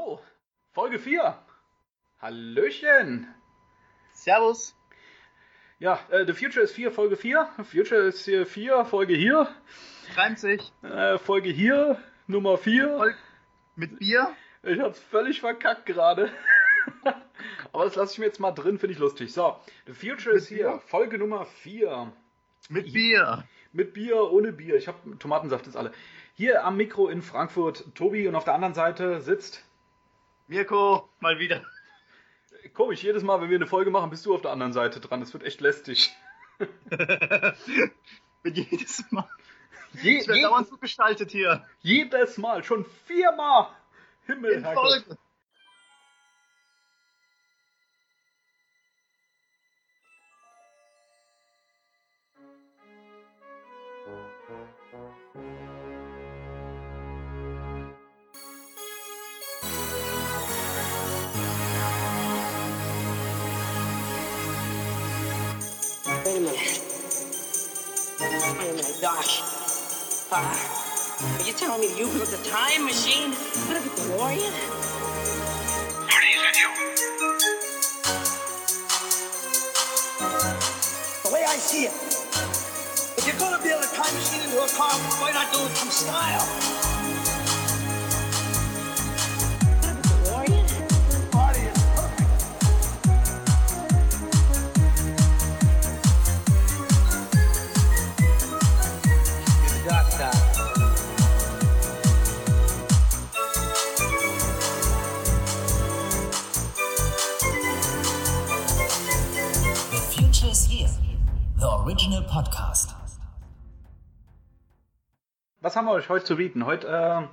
So, Folge 4. Hallöchen. Servus. Ja, äh, The Future ist 4, Folge 4. Future ist hier 4, Folge hier. Reimt sich. Äh, Folge hier, Nummer 4. Voll mit Bier. Ich hab's völlig verkackt gerade. Aber das lasse ich mir jetzt mal drin, finde ich lustig. So, The Future Mit ist hier, Bier? Folge Nummer 4. Mit Bier. Mit Bier, ohne Bier. Ich habe Tomatensaft jetzt alle. Hier am Mikro in Frankfurt Tobi und auf der anderen Seite sitzt. Mirko, mal wieder. Komisch, jedes Mal, wenn wir eine Folge machen, bist du auf der anderen Seite dran. Das wird echt lästig. Jedes Mal. Je, Ich werde je, dauernd so gestaltet hier. jedes Mal, schon viermal. Himmel, In. Folge. Wait a minute, Doc. Uh, are you telling me you built a time machine out of a DeLorean? The way I see it, if you're gonna build a time machine into a car, why not do it from style? Haben wir euch heute zu bieten? Heute äh, machen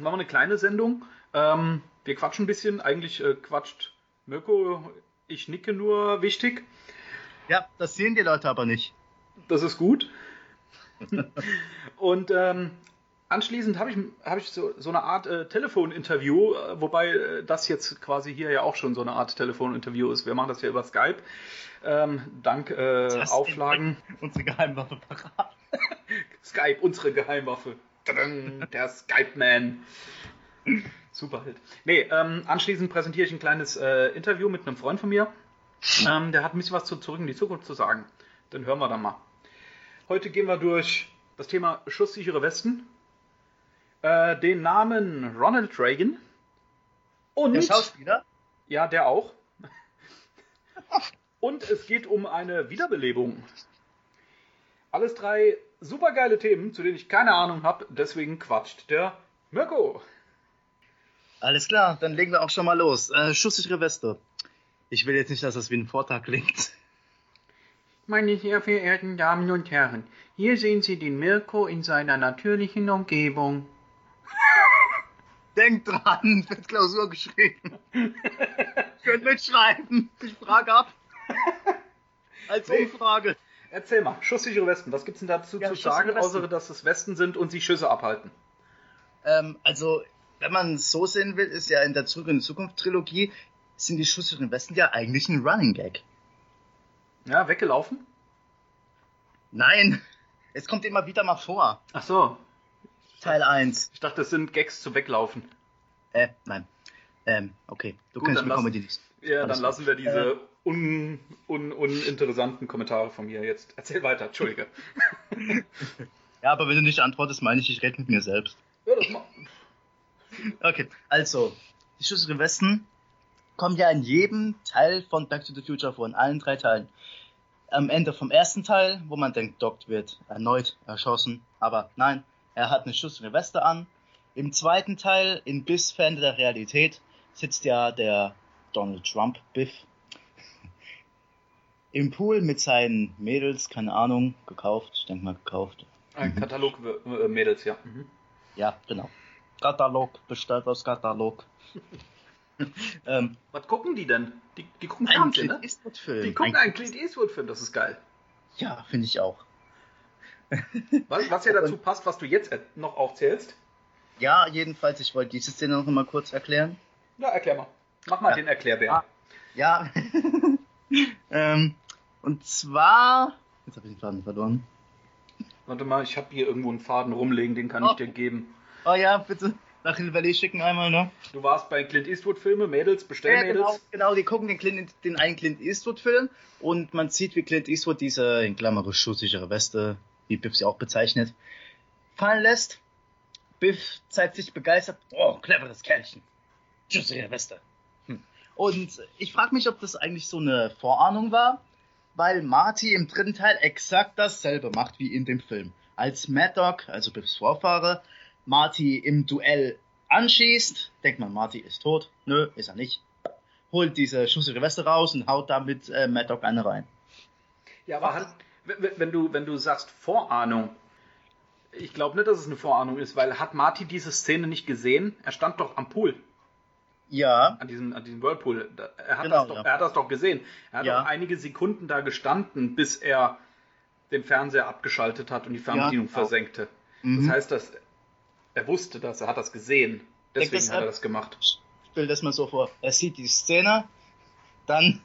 wir eine kleine Sendung. Ähm, wir quatschen ein bisschen. Eigentlich äh, quatscht Mirko. Ich nicke nur wichtig. Ja, das sehen die Leute aber nicht. Das ist gut. Und ähm, anschließend habe ich, hab ich so, so eine Art äh, Telefoninterview, äh, wobei äh, das jetzt quasi hier ja auch schon so eine Art Telefoninterview ist. Wir machen das ja über Skype. Ähm, dank äh, Auflagen. Unsere Geheimwaffe parat. Skype, unsere Geheimwaffe. Der Skype-Man. Super halt. Nee, ähm, anschließend präsentiere ich ein kleines äh, Interview mit einem Freund von mir. Ähm, der hat ein bisschen was zu Zurück in die Zukunft zu sagen. Dann hören wir dann mal. Heute gehen wir durch das Thema schusssichere Westen, äh, den Namen Ronald Reagan und Der Schauspieler? ja, der auch. Und es geht um eine Wiederbelebung. Alles drei supergeile Themen, zu denen ich keine Ahnung habe, deswegen quatscht der Mirko. Alles klar, dann legen wir auch schon mal los. Äh, schusssichere Weste. Ich will jetzt nicht, dass das wie ein Vortrag klingt. Meine sehr verehrten Damen und Herren, hier sehen Sie den Mirko in seiner natürlichen Umgebung. Denkt dran, wird Klausur geschrieben. Könnt mitschreiben. Ich frage ab. Als Nee. Umfrage. Erzähl mal, schusssichere Westen, was gibt's denn dazu Ja, zu sagen, außer dass es Westen sind und sie Schüsse abhalten? Ähm, also, wenn man es so sehen will, ist ja in der Zurück in die Zukunft Trilogie sind die schusssicheren Westen ja eigentlich ein Running Gag. Ja, weggelaufen? Nein, es kommt immer wieder mal vor. Ach so, Teil 1. ich dachte, es sind Gags zu weglaufen. Äh, nein. Ähm, okay. Du Gut, kennst die lass- Comedy nicht. Ja, Alles dann lassen wir diese Äh. Un, un, uninteressanten Kommentare von mir jetzt. Erzähl weiter, Entschuldige. Ja, aber wenn du nicht antwortest, meine ich, ich rede mit mir selbst. Ja, das ma Okay, also, die schusssicheren Westen kommen ja in jedem Teil von Back to the Future vor, in allen drei Teilen. Am Ende vom ersten Teil, wo man denkt, Doc wird erneut erschossen, aber nein, er hat eine schusssichere Weste an. Im zweiten Teil, in Biss Ferne der Realität, sitzt ja der Donald Trump Biff im Pool mit seinen Mädels, keine Ahnung, gekauft, ich denke mal gekauft. Ein Katalog äh, Mädels, ja. Mhm. Ja, genau. Katalog, bestellt aus Katalog. ähm, Was gucken die denn? Die, die gucken ein Fernsehen, Clint ne? Eastwood-Film. Die gucken Ein- einen Clint Eastwood-Film, das ist geil. Ja, finde ich auch. Was, was ja dazu passt, was du jetzt noch aufzählst. Ja, jedenfalls, ich wollte diese Szene noch mal kurz erklären. Ja, erklär mal. Mach mal Ja. den Erklärbär. Ah. Ja. ähm, und zwar. Jetzt habe ich den Faden verloren. Warte mal, ich habe hier irgendwo einen Faden rumlegen, den kann ich Oh. dir geben. Oh ja, bitte. nach Hill Valley schicken einmal, ne? Du warst bei Clint Eastwood-Filme, Mädels, Ja, Bestellmädels. genau, genau, die gucken den, Clint, den einen Clint Eastwood-Film und man sieht, wie Clint Eastwood diese, in Klammer, schusssichere Weste, wie Biff sie auch bezeichnet, fallen lässt. Biff zeigt sich begeistert, oh, cleveres Kerlchen. Schusssichere Weste. Und ich frage mich, ob das eigentlich so eine Vorahnung war, weil Marty im dritten Teil exakt dasselbe macht wie in dem Film. Als Mad Dog, also Biffs Vorfahre, Marty im Duell anschießt, denkt man, Marty ist tot. Nö, ist er nicht. Holt diese schusssichere Weste raus und haut damit äh, Mad Dog eine rein. Ja, aber hat, wenn du, wenn du sagst Vorahnung, ich glaube nicht, dass es eine Vorahnung ist, weil hat Marty diese Szene nicht gesehen? Er stand doch am Pool, Ja, an diesem, an diesem Whirlpool. Er hat, Genau, das doch, ja. er hat das doch gesehen. Er hat Ja. doch einige Sekunden da gestanden, bis er den Fernseher abgeschaltet hat und die Fernbedienung genau. versenkte. Mhm. Das heißt, dass er wusste das, er hat das gesehen. Deswegen das hat er das gemacht. stell das mal so vor. Er sieht die Szene, dann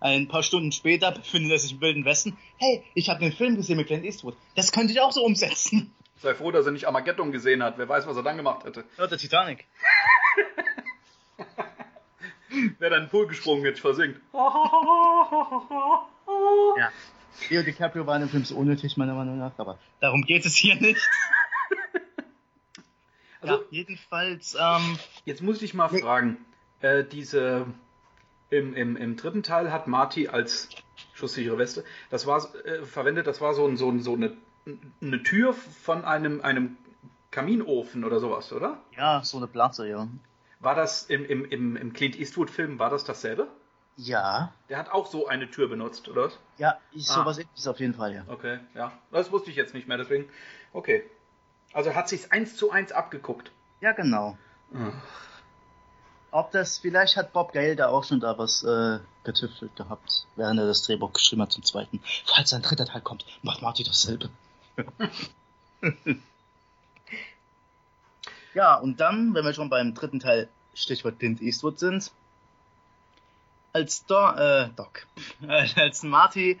ein paar Stunden später befindet er sich im Wilden Westen. Hey, ich habe den Film gesehen mit Clint Eastwood. Das könnte ich auch so umsetzen. Sei froh, dass er nicht Armageddon gesehen hat. Wer weiß, was er dann gemacht hätte. Ja, der Titanic. Wäre dann in den Pool gesprungen, jetzt versinkt. Ja. Leo DiCaprio war in dem Film so unnötig, meiner Meinung nach, aber darum geht es hier nicht. Also- ja, jedenfalls, ähm, Jetzt muss ich mal Nee. fragen, äh, diese im, im, im dritten Teil hat Marty als schusssichere Weste, das war äh, verwendet, das war so, ein, so, ein, so eine, eine Tür von einem, einem Kaminofen oder sowas, oder? ja, so eine Platte, ja. War das im, im, im, im Clint Eastwood-Film, war das dasselbe? Ja, Der hat auch so eine Tür benutzt, oder ja, ich, Ah. sowas ist auf jeden Fall, ja. Okay, ja. Das wusste ich jetzt nicht mehr, deswegen. Okay. Also hat sich's eins zu eins abgeguckt. Ja, genau. Ach. Ob das, vielleicht hat Bob Gale da auch schon da was äh, getüftelt gehabt, während er das Drehbuch geschrieben hat zum zweiten. Falls ein dritter Teil kommt, macht Marty dasselbe. ja, und dann, wenn wir schon beim dritten Teil Stichwort Clint Eastwood sind, als Do äh, Doc, als Marty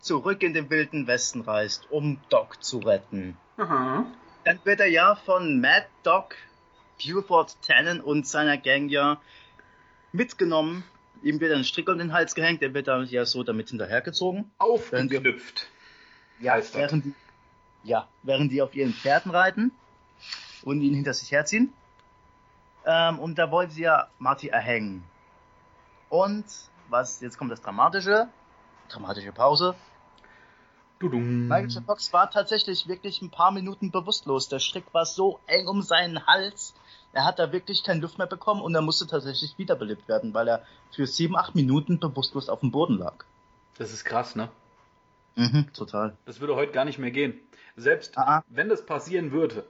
zurück in den wilden Westen reist, um Doc zu retten, Aha. dann wird er ja von Mad Dog, Buford Tannen und seiner Gang ja mitgenommen. Ihm wird ein Strick um den Hals gehängt, er wird da ja so damit hinterhergezogen. Aufgeknüpft. das. während die, ja, während die auf ihren Pferden reiten und ihn hinter sich herziehen. Ähm, und da wollen sie ja Marty erhängen. Und was, jetzt kommt das Dramatische, dramatische Pause. Dudum. Michael J. Fox war tatsächlich wirklich ein paar Minuten bewusstlos. Der Strick war so eng um seinen Hals. Er hat da wirklich keine Luft mehr bekommen und er musste tatsächlich wiederbelebt werden, weil er für sieben, acht Minuten bewusstlos auf dem Boden lag. Das ist krass, ne? Mhm, total. Das würde heute gar nicht mehr gehen. Selbst Ah, ah. wenn das passieren würde,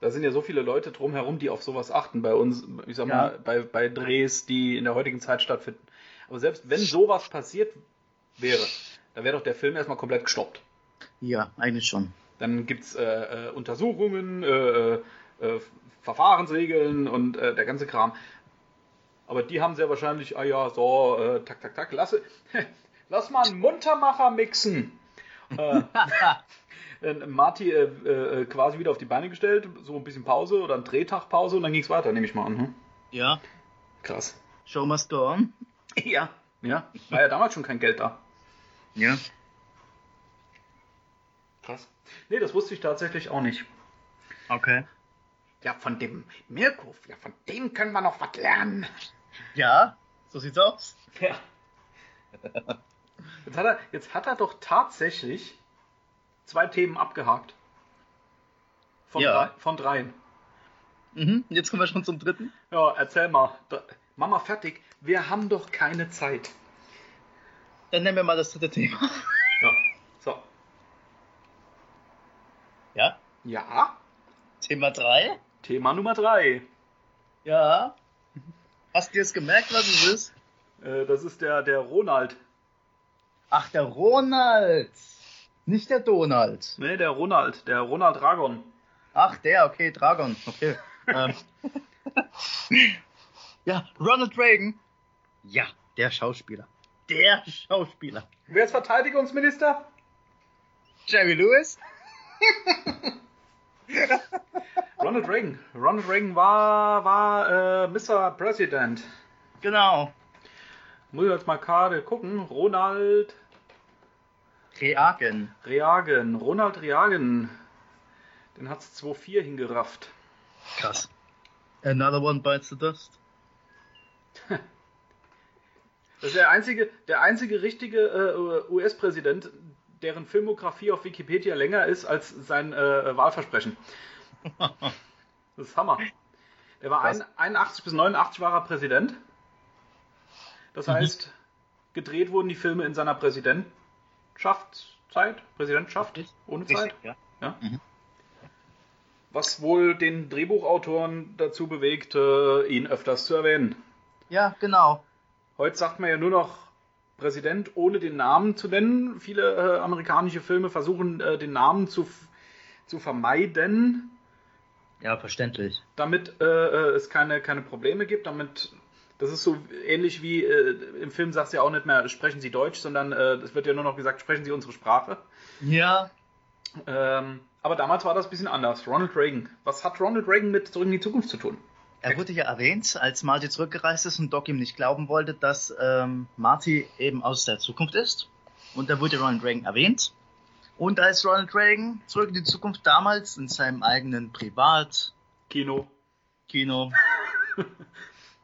da sind ja so viele Leute drumherum, die auf sowas achten bei uns, ich sag Ja. mal, bei, bei Drehs, die in der heutigen Zeit stattfinden. Aber selbst wenn sowas passiert wäre, da wäre doch der Film erstmal komplett gestoppt. Ja, eigentlich schon. Dann gibt's äh, äh, Untersuchungen, äh, äh, Verfahrensregeln und äh, der ganze Kram. Aber die haben sehr wahrscheinlich, ah ja, so, äh, tak, tak, tak, lass, lass mal einen Muntermacher mixen. äh, Marty äh, äh, quasi wieder auf die Beine gestellt, so ein bisschen Pause oder ein Drehtag Pause und dann ging's weiter, nehme ich mal an. Hm? Ja, Krass. Show must go on. Ja. Ja, war ja damals schon kein Geld da. Ja. Krass. Nee, das wusste ich tatsächlich auch nicht. Okay. Ja, von dem Mirko, ja, von dem können wir noch was lernen. Ja, so sieht's aus. Ja. Jetzt hat, er, jetzt hat er doch tatsächlich zwei Themen abgehakt. Von, Ja. drei, von dreien. Mhm, jetzt kommen wir schon zum dritten. Ja, erzähl mal. Mama, fertig. Wir haben doch keine Zeit. Dann nennen wir mal das dritte Thema. Ja. So. Ja. Ja. Thema drei. Thema Nummer drei. Ja. Hast du jetzt gemerkt, was es ist? Äh, das ist der, der Ronald. Ach, der Ronald. Nicht der Donald. Nee, der Ronald. Der Ronald Dragon. Ach, der, okay, Dragon. Okay. ähm. ja, Ronald Reagan. Ja, der Schauspieler. Der Schauspieler. Wer ist Verteidigungsminister? Jerry Lewis. Ronald Reagan. Ronald Reagan war, war äh, Mr. President. Genau. Muss ich jetzt mal gerade gucken. Ronald Reagan. Reagan. Ronald Reagan. Den hat's 2-4 hingerafft. Krass. Another one bites the dust. Das ist der einzige, der einzige richtige äh, US-Präsident, deren Filmografie auf Wikipedia länger ist als sein äh, Wahlversprechen. Das ist Hammer. Der war ein, 81 bis 89 war er Präsident. Das heißt, gedreht wurden die Filme in seiner Präsidentschaftszeit, Präsidentschaft, Richtig. ohne Zeit. Richtig, ja. Ja? Mhm. Was wohl den Drehbuchautoren dazu bewegte, ihn öfters zu erwähnen. Ja, genau. Heute sagt man ja nur noch Präsident, ohne den Namen zu nennen. Viele äh, amerikanische Filme versuchen, äh, den Namen zu, zu vermeiden, Ja, verständlich. damit äh, äh, es keine, keine Probleme gibt. Damit, das ist so ähnlich wie äh, im Film sagst du ja auch nicht mehr, sprechen Sie Deutsch, sondern äh, es wird ja nur noch gesagt, sprechen Sie unsere Sprache. Ja. Ähm, aber damals war das ein bisschen anders. Ronald Reagan. Was hat Ronald Reagan mit Zurück in die Zukunft zu tun? Er wurde ja erwähnt, als Marty zurückgereist ist und Doc ihm nicht glauben wollte, dass ähm, Marty eben aus der Zukunft ist. Und da wurde Ronald Reagan erwähnt. Und als Ronald Reagan zurück in die Zukunft damals in seinem eigenen Privatkino, Kino.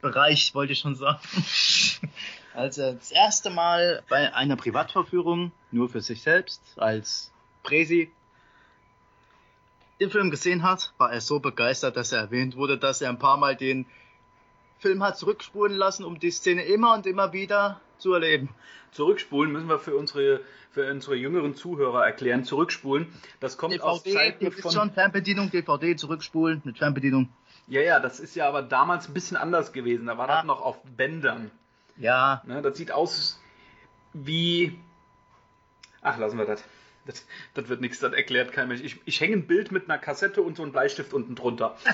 Bereich, wollte ich schon sagen, als er das erste Mal bei einer Privatverführung nur für sich selbst als Präsi den Film gesehen hat, war er so begeistert, dass er erwähnt wurde, dass er ein paar Mal den Film hat zurückspulen lassen, um die Szene immer und immer wieder zu erleben. Zurückspulen müssen wir für unsere, für unsere jüngeren Zuhörer erklären. Zurückspulen, das kommt aus DVD, Zeiten ihr wisst von. schon, Fernbedienung, DVD zurückspulen mit Fernbedienung. Ja, ja, das ist ja aber damals ein bisschen anders gewesen. Da war Ja. das noch auf Bändern. Ja, Ne? Das sieht aus wie. Ach, lassen wir das. Das, das wird nichts, das erklärt kein Mensch. Ich, ich hänge ein Bild mit einer Kassette und so einem Bleistift unten drunter.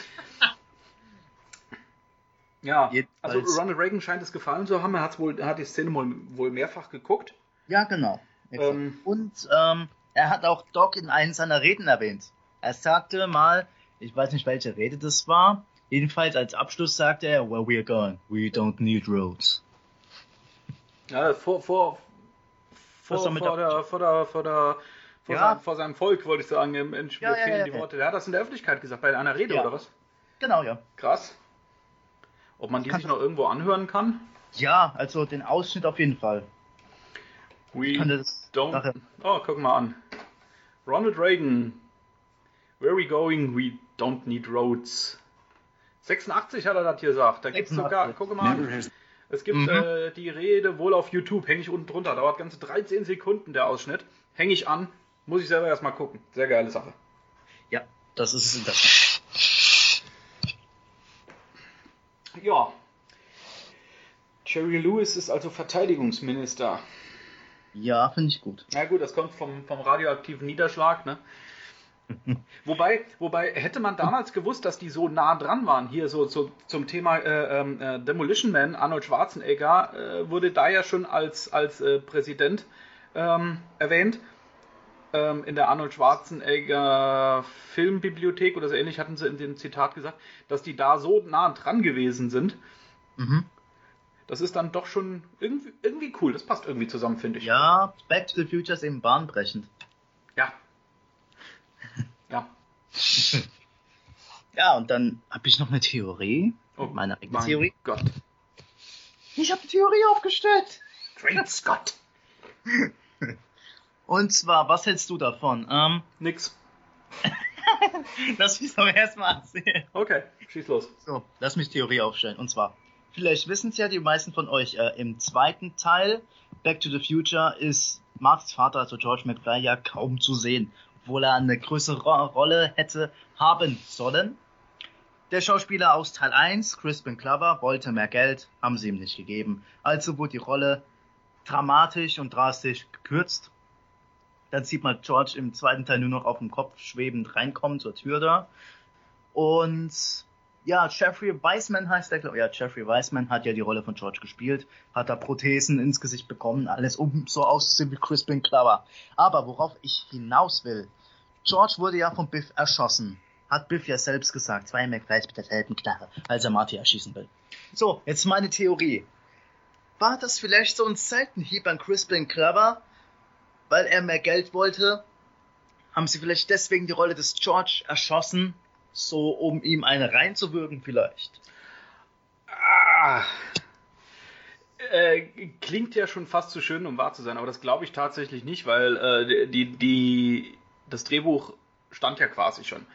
Ja, Jedenfalls- also Ronald Reagan scheint es gefallen zu haben. Er, hat's wohl, er hat die Szene wohl, wohl mehrfach geguckt. ja, genau. Ähm, Und ähm, er hat auch Doc in einem seiner Reden erwähnt. Er sagte mal, ich weiß nicht, welche Rede das war. Jedenfalls als Abschluss sagte er, where we're going, we don't need roads. Ja, vor, vor, vor, vor, der, vor, der, vor, der, vor, Ja. sein, vor seinem Volk, wollte ich sagen. Im, in, Ja, fehlen ja, die. Worte. Der hat das in der Öffentlichkeit gesagt, bei einer Rede oder was? Genau, ja. Krass. Ob man die Kann- sich noch irgendwo anhören kann? Ja, also den Ausschnitt auf jeden Fall. We kann das don't. nachher- Oh, guck mal an. Ronald Reagan. Where we going? We don't need roads. 86 hat er das hier gesagt. Da gibt's sogar, 86. guck mal an. Es gibt Mhm. äh, die Rede wohl auf YouTube, hänge ich unten drunter. Dauert ganze 13 Sekunden der Ausschnitt. Hänge ich an, muss ich selber erstmal gucken. Sehr geile Sache. Ja, das ist es Tat. Ja. Jerry Lewis ist also Verteidigungsminister. Ja, finde ich gut. Na gut, das kommt vom, vom radioaktiven Niederschlag, ne? wobei, wobei, hätte man damals gewusst, dass die so nah dran waren, hier so, so zum Thema äh, ähm, äh, Demolition Man, Arnold Schwarzenegger äh, wurde da ja schon als, als äh, Präsident ähm, erwähnt. Ähm, in der Arnold Schwarzenegger Filmbibliothek oder so ähnlich hatten sie in dem Zitat gesagt, dass die da so nah dran gewesen sind. Mhm. Das ist dann doch schon irgendwie, irgendwie cool. Das passt irgendwie zusammen, finde ich. Ja, Back to the Future ist eben bahnbrechend. Ja. Ja. Und dann habe ich noch eine Theorie. meine eigene Oh mein Theorie. Gott. Ich habe die Theorie aufgestellt. Great Scott. Und zwar, was hältst du davon? Ähm, Nix. lass mich doch erstmal erzählen. Okay, schieß los. So, lass mich Theorie aufstellen. Und zwar, vielleicht wissen es ja die meisten von euch, äh, im zweiten Teil Back to the Future ist Marks Vater, also George McFly, ja kaum zu sehen, obwohl er eine größere Ro Rolle hätte haben sollen. Der Schauspieler aus Teil 1, Crispin Glover, wollte mehr Geld, haben sie ihm nicht gegeben. Also wurde die Rolle dramatisch und drastisch gekürzt. Dann sieht man George im zweiten Teil nur noch auf dem Kopf schwebend reinkommen zur Tür da. Und ja, Jeffrey Weissman heißt der, glaube Ja, Jeffrey Weissman hat ja die Rolle von George gespielt, hat da Prothesen ins Gesicht bekommen, alles um so auszusehen wie Crispin Glover. Aber worauf ich hinaus will, George wurde ja von Biff erschossen. Hat Biff ja selbst gesagt. Zwei McFlys mit derselben Knarre, als er Marty erschießen will. So, jetzt meine Theorie. War das vielleicht so ein Seitenhieb an Crispin Clever, weil er mehr Geld wollte? Haben sie vielleicht deswegen die Rolle des George erschossen, so um ihm eine reinzuwürgen vielleicht? Ah. Äh, klingt ja schon fast zu schön, um wahr zu sein, aber das glaube ich tatsächlich nicht, weil äh, die, die, das Drehbuch stand ja quasi schon.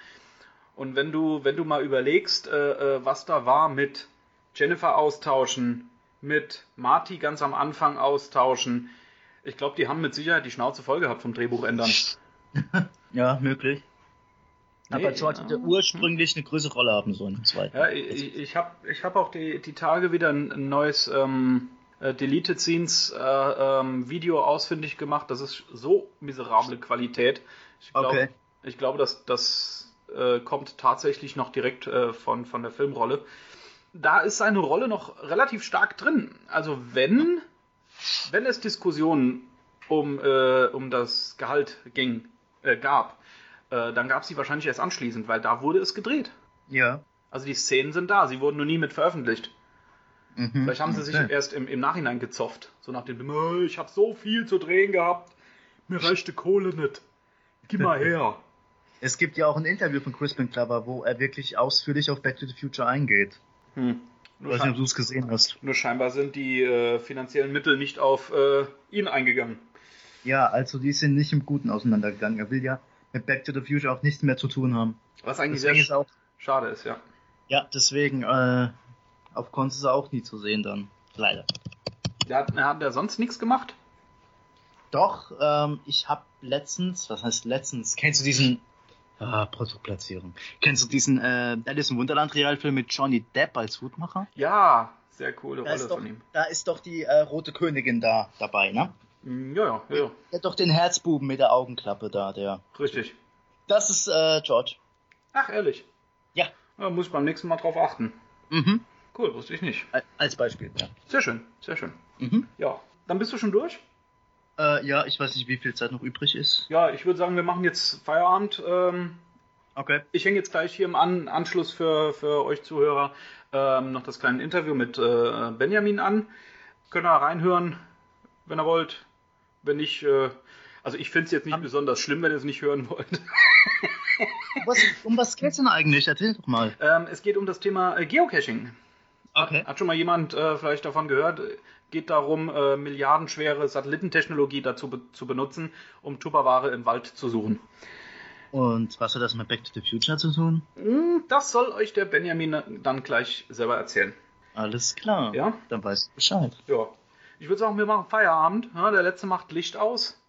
Und wenn du, wenn du mal überlegst, äh, äh, was da war mit Jennifer austauschen, mit Marty ganz am Anfang austauschen, ich glaube, die haben mit Sicherheit die Schnauze voll gehabt vom Drehbuch ändern. Ja, möglich. Aber Nee, George hätte ursprünglich eine größere Rolle haben sollen im zweiten. Ja, ich, ich habe ich hab auch die, die Tage wieder ein, ein neues ähm, äh, Deleted Scenes äh, ähm, Video ausfindig gemacht. Das ist so miserable Qualität. Ich glaube, Okay. ich glaube, dass das äh, kommt tatsächlich noch direkt äh, von, von der Filmrolle. Da ist seine Rolle noch relativ stark drin. Also wenn, wenn es Diskussionen um, äh, um das Gehalt ging, äh, gab, äh, dann gab es sie wahrscheinlich erst anschließend, weil da wurde es gedreht. Ja. Also die Szenen sind da, sie wurden nur nie mit veröffentlicht. Mhm. Vielleicht haben sie sich Okay. erst im, im Nachhinein gezofft. So nach dem, "Äh, ich habe so viel zu drehen gehabt, mir reicht die Kohle nicht. Gib mal her. Es gibt ja auch ein Interview von Crispin Glover, wo er wirklich ausführlich auf Back to the Future eingeht. Hm. Ich Nur, weiß nicht, ob du es gesehen hast. nur scheinbar sind die äh, finanziellen Mittel nicht auf äh, ihn eingegangen. Ja, also die sind nicht im Guten auseinandergegangen. Er will ja mit Back to the Future auch nichts mehr zu tun haben. Was eigentlich Deswegen sehr ist auch, schade ist, ja. ja, deswegen, äh, auf Cons ist er auch nie zu sehen dann. Leider. Der hat, hat der sonst nichts gemacht? Doch, ähm, ich habe letztens, was heißt letztens, kennst du diesen, ah, Produktplatzierung. Kennst du diesen, äh, Alice im Wunderland Realfilm mit Johnny Depp als Hutmacher? Ja, sehr coole Da Rolle doch, von ihm. da ist doch die äh, rote Königin da dabei, ne? Hm, Ja, ja, ja, ja, Der hat doch den Herzbuben mit der Augenklappe da, der. richtig. Das ist äh, George. Ach, ehrlich. Ja. Da muss ich beim nächsten Mal drauf achten. Mhm. Cool, wusste ich nicht. Al- Als Beispiel, ja. Sehr schön, sehr schön. Mhm. Ja, dann bist du schon durch? Äh, ja, ich weiß nicht, wie viel Zeit noch übrig ist. Ja, ich würde sagen, wir machen jetzt Feierabend. Ähm, Okay. ich hänge jetzt gleich hier im An Anschluss für, für euch Zuhörer ähm, noch das kleine Interview mit äh, Benjamin an. Könnt ihr reinhören, wenn ihr wollt. Wenn nicht, äh, also ich finde es jetzt nicht besonders schlimm, wenn ihr es nicht hören wollt. Was, um was geht's denn eigentlich? Erzähl doch mal. ähm, es geht um das Thema äh, Geocaching. Okay. Hat schon mal jemand äh, vielleicht davon gehört? Geht darum, äh, milliardenschwere Satellitentechnologie dazu be zu benutzen, um Tupperware im Wald zu suchen. Und was hat das mit Back to the Future zu tun? Hm, Das soll euch der Benjamin dann gleich selber erzählen. Alles klar. Ja? Dann weißt du Bescheid. Ja. Ich würde sagen, wir machen Feierabend. Ja, der letzte macht Licht aus.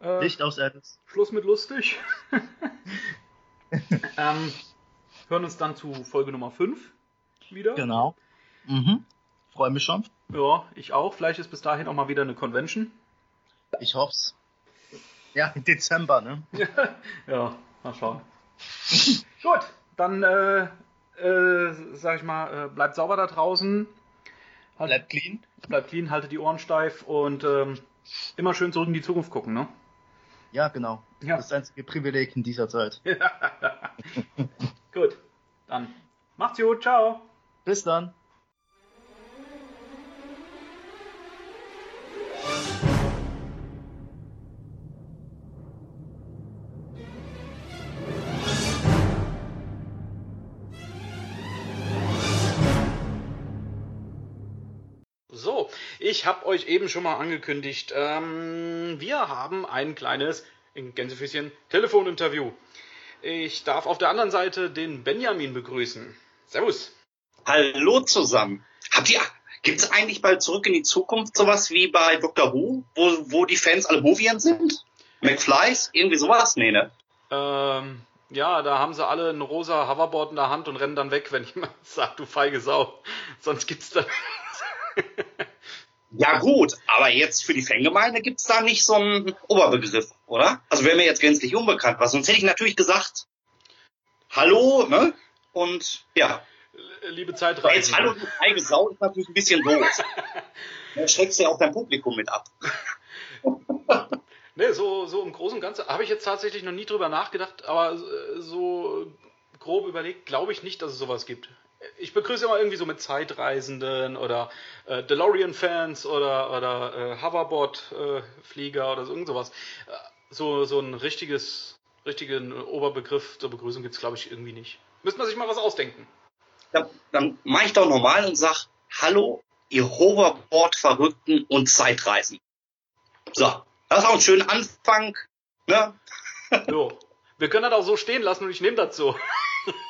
Äh, Licht aus Alice. Schluss mit lustig. ähm, hören uns dann zu Folge Nummer 5 wieder. Genau. Mhm. Freue mich schon. Ja, ich auch. Vielleicht ist bis dahin auch mal wieder eine Convention. Ich hoff's. Ja, im Dezember, ne? Ja, mal schauen. Gut, dann äh, äh, sag ich mal, äh, bleibt sauber da draußen. Halt, Bleibt clean. Bleibt clean, haltet die Ohren steif und ähm, immer schön zurück in die Zukunft gucken, ne? Ja, genau. Ja. Das einzige Privileg in dieser Zeit. Gut, dann macht's gut, ciao. Bis dann. So, ich habe euch eben schon mal angekündigt, ähm, wir haben ein kleines, in Gänsefüßchen, Telefoninterview. Ich darf auf der anderen Seite den Benjamin begrüßen. Servus. Hallo zusammen. Habt ihr, gibt's eigentlich bald zurück in die Zukunft sowas wie bei Doctor Who, wo, wo die Fans alle Movien sind? McFlys? Irgendwie sowas? Nee, ne? Ähm, ja, da haben sie alle ein rosa Hoverboard in der Hand und rennen dann weg, wenn jemand sagt, du feige Sau. Sonst gibt's dann. Ja gut, aber jetzt für die Fangemeinde gibt's da nicht so einen Oberbegriff, oder? Also wäre mir jetzt gänzlich unbekannt was. Sonst hätte ich natürlich gesagt, Hallo, ne? Und ja, Liebe aber Zeitreisen. jetzt Hallo, du feige Sau ist natürlich ein bisschen doof. Da schreckst du ja auch dein Publikum mit ab. Nee, so, so im Großen und Ganzen habe ich jetzt tatsächlich noch nie drüber nachgedacht, aber äh, so grob überlegt, glaube ich nicht, dass es sowas gibt. Ich begrüße immer irgendwie so mit Zeitreisenden oder äh, DeLorean-Fans oder, oder äh, Hoverboard-Flieger oder so, irgend sowas. Äh, so, so ein richtiges, richtigen Oberbegriff zur Begrüßung gibt es, glaube ich, irgendwie nicht. Müsste man sich mal was ausdenken. Dann, dann mache ich doch normal und sag, hallo, ihr Hoverboard-Verrückten und Zeitreisen. So, das ist auch ein schöner Anfang. Ne? Jo. Wir können das auch so stehen lassen und ich nehme das so.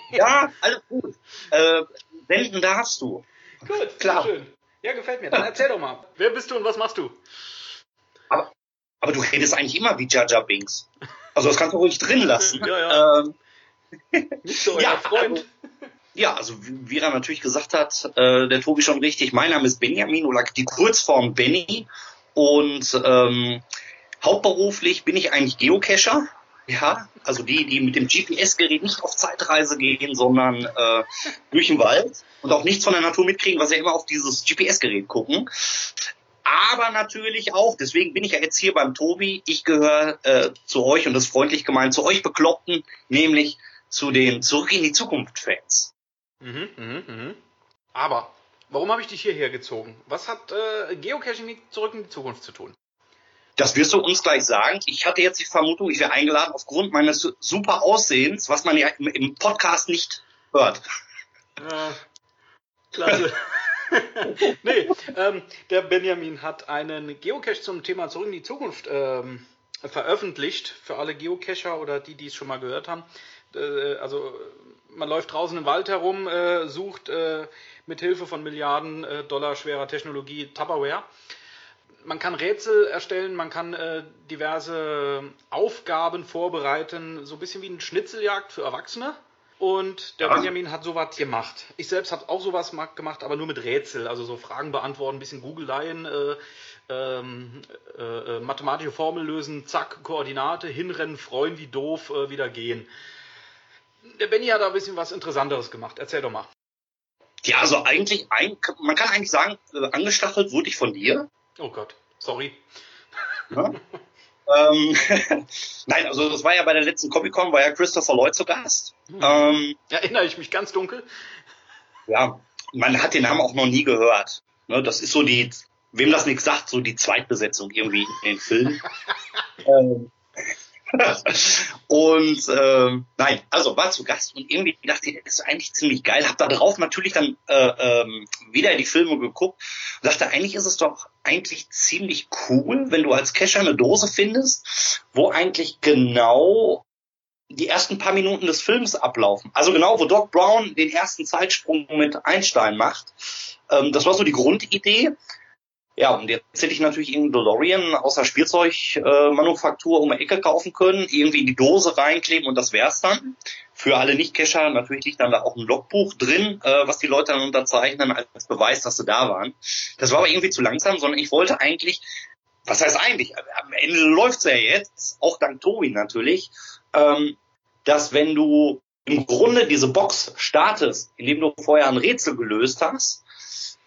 Ja, alles gut. Äh, senden darfst du. Gut, Klar. schön. Ja, gefällt mir. Dann erzähl doch mal. Wer bist du und was machst du? Aber, aber du redest eigentlich immer wie Jaja Binks. Also das kannst du ruhig drin lassen. Ja, ja. Ähm, Nicht so euer Ja, Freund. ja, also wie wie er natürlich gesagt hat, äh, der Tobi schon richtig. Mein Name ist Benjamin oder die Kurzform Benny. Und ähm, hauptberuflich bin ich eigentlich Geocacher. Ja, also die, die mit dem GPS-Gerät nicht auf Zeitreise gehen, sondern äh, durch den Wald und auch nichts von der Natur mitkriegen, was ja immer auf dieses GPS-Gerät gucken. Aber natürlich auch, deswegen bin ich ja jetzt hier beim Tobi, ich gehöre äh, zu euch und das freundlich gemeint, zu euch Bekloppten, nämlich zu den Zurück in die Zukunft-Fans. Mhm, mhm, mhm. Aber, warum habe ich dich hierher gezogen? Was hat äh, Geocaching mit zurück in die Zukunft zu tun? Das wirst du uns gleich sagen. Ich hatte jetzt die Vermutung, ich wäre eingeladen aufgrund meines su- super Aussehens, was man ja im, Podcast nicht hört. Ja, klasse. nee, ähm, der Benjamin hat einen Geocache zum Thema Zurück in die Zukunft ähm, veröffentlicht für alle Geocacher oder die, die es schon mal gehört haben. Äh, also man läuft draußen im Wald herum, äh, sucht äh, mit Hilfe von Milliarden äh, Dollar schwerer Technologie Tupperware. Man kann Rätsel erstellen, man kann äh, diverse Aufgaben vorbereiten, so ein bisschen wie eine Schnitzeljagd für Erwachsene. Und der Ja. Benjamin hat sowas gemacht. Ich selbst habe auch sowas ma- gemacht, aber nur mit Rätsel, also so Fragen beantworten, ein bisschen Googleien, äh, ähm, äh, äh, mathematische Formel lösen, zack, Koordinate, hinrennen, freuen wie doof, äh, wieder gehen. Der Benny hat da ein bisschen was Interessanteres gemacht. Erzähl doch mal. Ja, also eigentlich, man kann eigentlich sagen, äh, angestachelt wurde ich von dir. Oh Gott, sorry. Ne? ähm, Nein, also das war ja bei der letzten Comic-Con, war ja Christopher Lloyd zu Gast. Ähm, Erinnere ich mich ganz dunkel. ja, man hat den Namen auch noch nie gehört. Ne, das ist so die, wem das nichts sagt, so die Zweitbesetzung irgendwie in den Filmen. ähm, und ähm, nein, also war zu Gast und irgendwie dachte ich, das ist eigentlich ziemlich geil. Hab da drauf natürlich dann äh, ähm, wieder die Filme geguckt und dachte, eigentlich ist es doch eigentlich ziemlich cool, wenn du als Cacher eine Dose findest, wo eigentlich genau die ersten paar Minuten des Films ablaufen. Also genau, wo Doc Brown den ersten Zeitsprung mit Einstein macht. Ähm, das war so die Grundidee. Ja, und jetzt hätte ich natürlich irgendeinen DeLorean aus der Spielzeugmanufaktur äh, um die Ecke kaufen können, irgendwie in die Dose reinkleben und das wär's dann. Für alle Nicht-Cacher natürlich liegt dann da auch ein Logbuch drin, äh, was die Leute dann unterzeichnen als Beweis, dass sie da waren. Das war aber irgendwie zu langsam, sondern ich wollte eigentlich, was heißt eigentlich, am Ende läuft's ja jetzt, auch dank Tobi natürlich, ähm, dass wenn du im Grunde diese Box startest, indem du vorher ein Rätsel gelöst hast,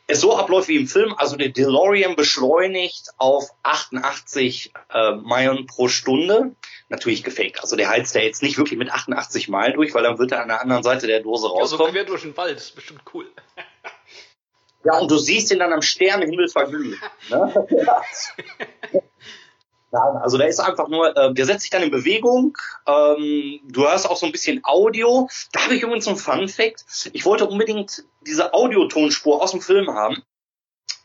es so abläuft wie im Film, also der DeLorean beschleunigt auf 88 äh, Meilen pro Stunde. Natürlich gefaked. Also der heizt ja jetzt nicht wirklich mit 88 Meilen durch, weil dann wird er an der anderen Seite der Dose Ja, so rauskommen. quer durch den Wald, das ist bestimmt cool. Ja, und du siehst ihn dann am Sternenhimmel verglühen. Ne? Nein, also der ist einfach nur, äh, der setzt sich dann in Bewegung. Ähm, du hörst auch so ein bisschen Audio. Da habe ich übrigens einen Fun Fact. Ich wollte unbedingt diese Audiotonspur aus dem Film haben.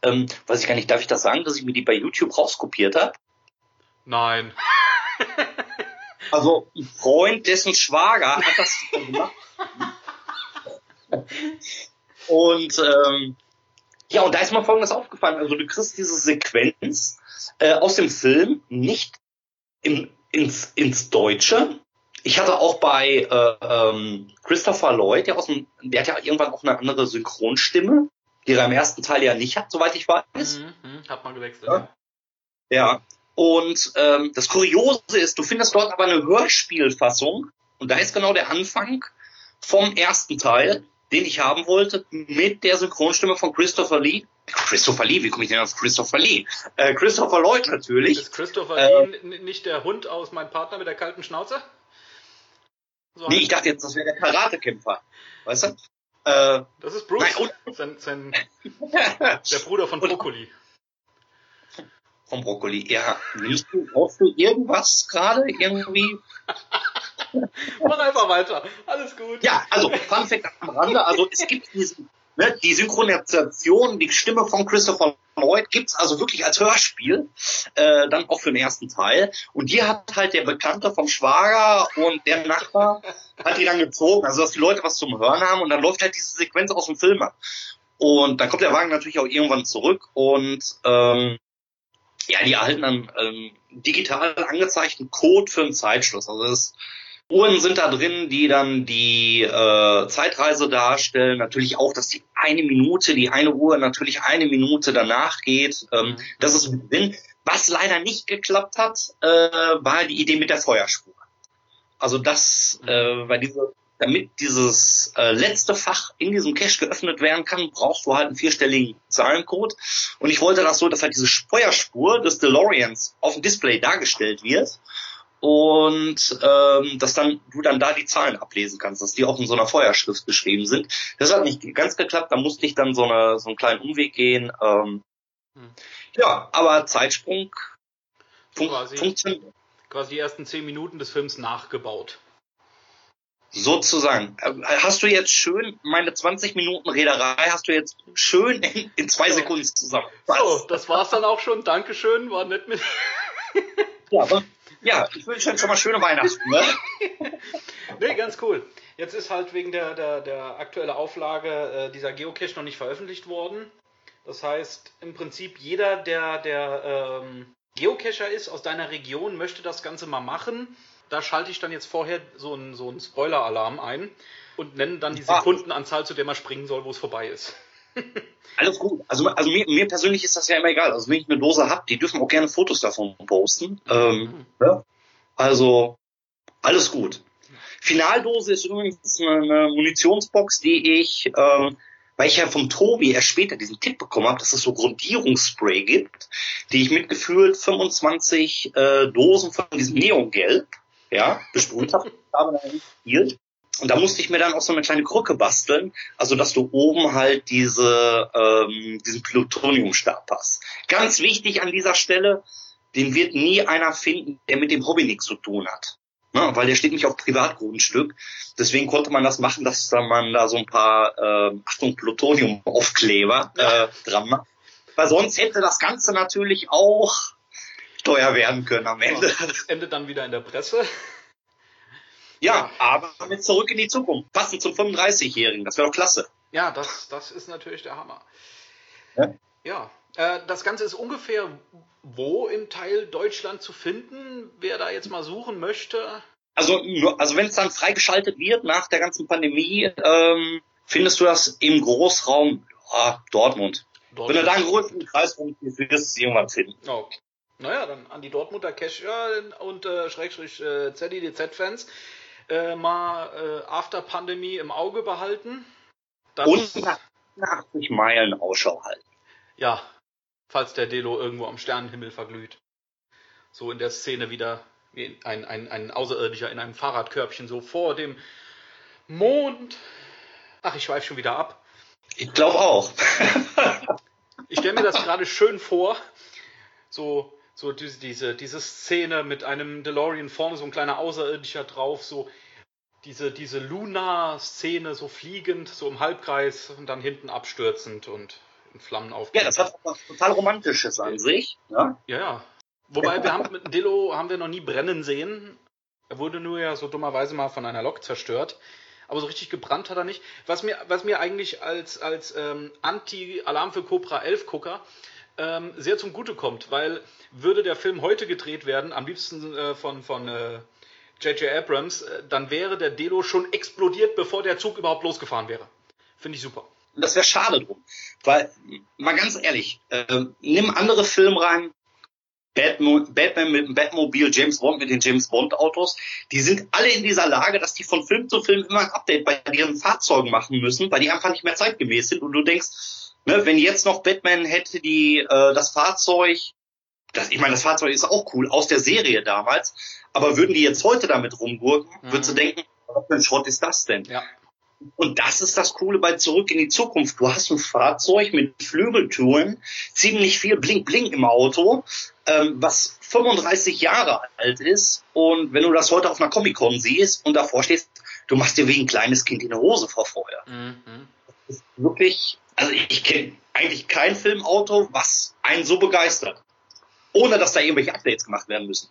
Ähm, weiß ich gar nicht, darf ich das sagen, dass ich mir die bei YouTube rauskopiert habe? Nein. Also ein Freund, dessen Schwager hat das gemacht. Und ähm, ja, und da ist mir folgendes aufgefallen. Also du kriegst diese Sequenz äh, aus dem Film nicht im, ins, ins Deutsche. Ich hatte auch bei äh, ähm, Christopher Lloyd, der, aus dem, der hat ja irgendwann auch eine andere Synchronstimme, die er im ersten Teil ja nicht hat, soweit ich weiß. Mhm, mhm, hat mal gewechselt. Ja. Ja. Und ähm, das Kuriose ist, du findest dort aber eine Hörspielfassung und da ist genau der Anfang vom ersten Teil, den ich haben wollte, mit der Synchronstimme von Christopher Lee. Christopher Lee, wie komme ich denn auf Christopher Lee? Äh, Christopher Lloyd natürlich. Ist Christopher Äh, Lee nicht der Hund aus Mein Partner mit der kalten Schnauze? So Nee, ich dachte jetzt, das wäre der Karatekämpfer. Weißt du? Äh, das ist Bruce, Nein, und- sein, sein, der Bruder von Brokkoli. vom Brokkoli. Ja, brauchst du irgendwas gerade? Irgendwie? Mach einfach weiter. Alles gut. Ja, also, Fun Fact am Rande. Also, es gibt diesen, ne, die Synchronisation, die Stimme von Christopher Lloyd gibt's also wirklich als Hörspiel, äh, dann auch für den ersten Teil. Und die hat halt der Bekannte vom Schwager und der Nachbar hat die dann gezogen, also dass die Leute was zum Hören haben und dann läuft halt diese Sequenz aus dem Film ab. Und dann kommt der Wagen natürlich auch irgendwann zurück und ähm, ja, die erhalten dann ähm, digital angezeigten Code für einen Zeitschluss. Also das Uhren sind da drin, die dann die äh, Zeitreise darstellen. Natürlich auch, dass die eine Minute, die eine Uhr natürlich eine Minute danach geht. Ähm. Das ist mit drin. Was leider nicht geklappt hat, äh, war die Idee mit der Feuerspur. Also das, äh, weil diese, damit dieses äh, letzte Fach in diesem Cache geöffnet werden kann, brauchst du halt einen vierstelligen Zahlencode. Und ich wollte das so, dass halt diese Feuerspur des DeLoreans auf dem Display dargestellt wird und ähm, dass dann du dann da die Zahlen ablesen kannst, dass die auch in so einer Feuerschrift geschrieben sind. Das hat nicht ganz geklappt, da musste ich dann so, eine, so einen kleinen Umweg gehen. Ähm, Hm. Ja, aber Zeitsprung fun Quasi. funktioniert Quasi die ersten zehn Minuten des Films nachgebaut. sozusagen. Äh, Hast du jetzt schön meine 20 Minuten Reederei, hast du jetzt schön in, in zwei Sekunden zusammen. So, das war's dann auch schon. Dankeschön, war nett mit. Ja, aber, ja, ich wünsche euch schon mal schöne Weihnachten. Ne? Nee, ganz cool. Jetzt ist halt wegen der, der, der aktuellen Auflage äh, dieser Geocache noch nicht veröffentlicht worden. Das heißt, im Prinzip jeder, der, der ähm, Geocacher ist aus deiner Region, möchte das Ganze mal machen. Da schalte ich dann jetzt vorher so einen so einen Spoiler-Alarm ein und nenne dann die Ah. Sekundenanzahl, zu der man springen soll, wo es vorbei ist. Alles gut. Also, also mir, mir persönlich ist das ja immer egal. Also wenn ich eine Dose hab, die dürfen auch gerne Fotos davon posten. Ähm, ja. Also alles gut. Finaldose ist übrigens eine, Munitionsbox, die ich, ähm, weil ich ja vom Tobi erst später diesen Tipp bekommen habe, dass es so Grundierungsspray gibt, die ich mit gefühlt 25 äh, Dosen von diesem Neongelb ja, besprüht habe. habe dann gespielt. Und da musste ich mir dann auch so eine kleine Krücke basteln, also dass du oben halt diese, ähm, diesen Plutoniumstab hast. Ganz wichtig an dieser Stelle, den wird nie einer finden, der mit dem Hobby nichts zu tun hat. Ne, weil der steht nicht auf Privatgrundstück. Deswegen konnte man das machen, dass da man da so ein paar, äh, Achtung, Plutonium-Aufkleber äh, dran macht. Weil sonst hätte das Ganze natürlich auch teuer werden können am Ende. Das endet dann wieder in der Presse. Ja, aber mit zurück in die Zukunft. Passend zum 35-Jährigen. Das wäre doch klasse. Ja, das, das ist natürlich der Hammer. Ja. Ja, äh, das Ganze ist ungefähr wo im Teil Deutschland zu finden? Wer da jetzt mal suchen möchte? Also, also wenn es dann freigeschaltet wird nach der ganzen Pandemie, ähm, findest du das im Großraum ja, Dortmund. Dort Wenn du da einen größeren Kreis rumgehst, wirst du es irgendwann finden. Oh. Naja, dann an die Dortmunder Cacher und äh, Schrägstrich äh, ZDDZ-Fans äh, mal äh, After Pandemie im Auge behalten. Das, Und nach 80 Meilen Ausschau halten. ja, falls der Delo irgendwo am Sternenhimmel verglüht. So in der Szene wieder wie ein, ein, ein Außerirdischer in einem Fahrradkörbchen so vor dem Mond. Ach, ich schweife schon wieder ab. Ich glaube auch. Ich stelle mir das gerade schön vor. So, so diese, diese, diese Szene mit einem DeLorean vorne, so ein kleiner Außerirdischer drauf, so diese, diese Luna-Szene, so fliegend, so im Halbkreis und dann hinten abstürzend und in Flammen Ja, aufgehend. das hat was total Romantisches an sich. Ne? Ja, ja. Wobei wir haben mit dem Dillo haben wir noch nie brennen sehen. Er wurde nur ja so dummerweise mal von einer Lok zerstört. Aber so richtig gebrannt hat er nicht. Was mir, was mir eigentlich als, als ähm, Anti-Alarm für Cobra 11 Gucker ähm, sehr zum Gute kommt, weil würde der Film heute gedreht werden, am liebsten äh, von, von äh, J.J. Abrams, äh, dann wäre der Delo schon explodiert, bevor der Zug überhaupt losgefahren wäre. Finde ich super. Das wäre schade drum. Weil, mal ganz ehrlich, äh, nimm andere Filmreihen, Batman, Batman mit dem Batmobil, James Bond mit den James Bond Autos, die sind alle in dieser Lage, dass die von Film zu Film immer ein Update bei ihren Fahrzeugen machen müssen, weil die einfach nicht mehr zeitgemäß sind und du denkst, ne, wenn jetzt noch Batman hätte die äh, das Fahrzeug, das, ich meine, das Fahrzeug ist auch cool aus der Serie damals, aber würden die jetzt heute damit rumgurken, Mhm. würdest du denken, was für ein Schrott ist das denn? Ja. Und das ist das Coole bei Zurück in die Zukunft. Du hast ein Fahrzeug mit Flügeltüren, ziemlich viel Blink-Blink im Auto, ähm, was 35 Jahre alt ist. Und wenn du das heute auf einer Comic-Con siehst und davor stehst, du machst dir wie ein kleines Kind in die Hose vor Freude. Mhm. Das ist wirklich, also ich kenne eigentlich kein Filmauto, was einen so begeistert. Ohne dass da irgendwelche Updates gemacht werden müssen.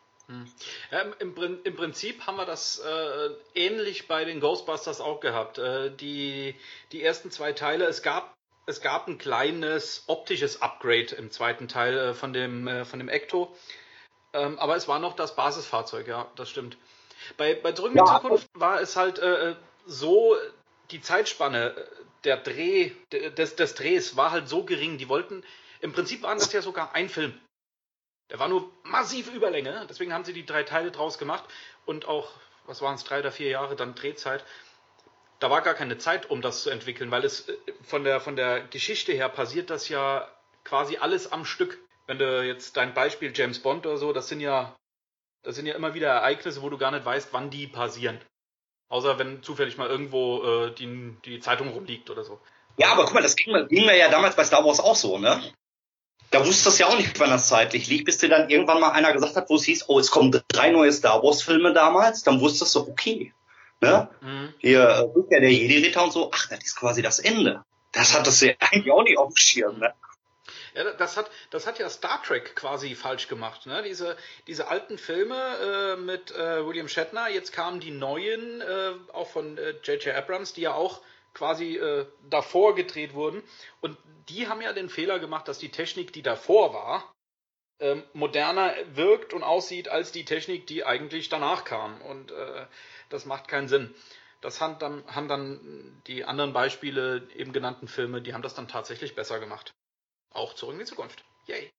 Ja, im- im, Im Prinzip haben wir das äh, ähnlich bei den Ghostbusters auch gehabt. Äh, die, die ersten zwei Teile, es gab, es gab ein kleines optisches Upgrade im zweiten Teil äh, von, dem, äh, von dem Ecto. Ähm, aber es war noch das Basisfahrzeug, ja, das stimmt. Bei, bei Zurück in Ja. Zukunft war es halt äh, so, die Zeitspanne äh, der Dreh, de- des, des Drehs war halt so gering. Die wollten, im Prinzip waren das ja sogar ein Film. Der war nur massiv Überlänge, deswegen haben sie die drei Teile draus gemacht und auch, was waren es, drei oder vier Jahre dann Drehzeit. Da war gar keine Zeit, um das zu entwickeln, weil es äh, von der, von der Geschichte her passiert das ja quasi alles am Stück. Wenn du jetzt dein Beispiel James Bond oder so, das sind ja, das sind ja immer wieder Ereignisse, wo du gar nicht weißt, wann die passieren. Außer wenn zufällig mal irgendwo äh, die, die Zeitung rumliegt oder so. Ja, aber guck mal, das ging, mir- ging mir ja damals bei Star Wars auch so, ne? Da wusstest du ja auch nicht, wann das zeitlich liegt, bis dir dann irgendwann mal einer gesagt hat, wo es hieß, oh, es kommen drei neue Star Wars Filme damals, dann wusstest du, okay, ne? Mhm. Hier, äh, der Jedi-Ritter und so, ach, das ist quasi das Ende. Das hattest du ja eigentlich auch nicht auf dem Schirm, ne? Ja, das hat, das hat ja Star Trek quasi falsch gemacht. Ne? Diese, diese alten Filme äh, mit äh, William Shatner, jetzt kamen die neuen, äh, auch von äh, J.J. Abrams, die ja auch quasi äh, davor gedreht wurden. Und die haben ja den Fehler gemacht, dass die Technik, die davor war, ähm, moderner wirkt und aussieht als die Technik, die eigentlich danach kam. Und äh, das macht keinen Sinn. Das haben dann, haben dann die anderen Beispiele, eben genannten Filme, die haben das dann tatsächlich besser gemacht. Auch zurück in die Zukunft. Yay.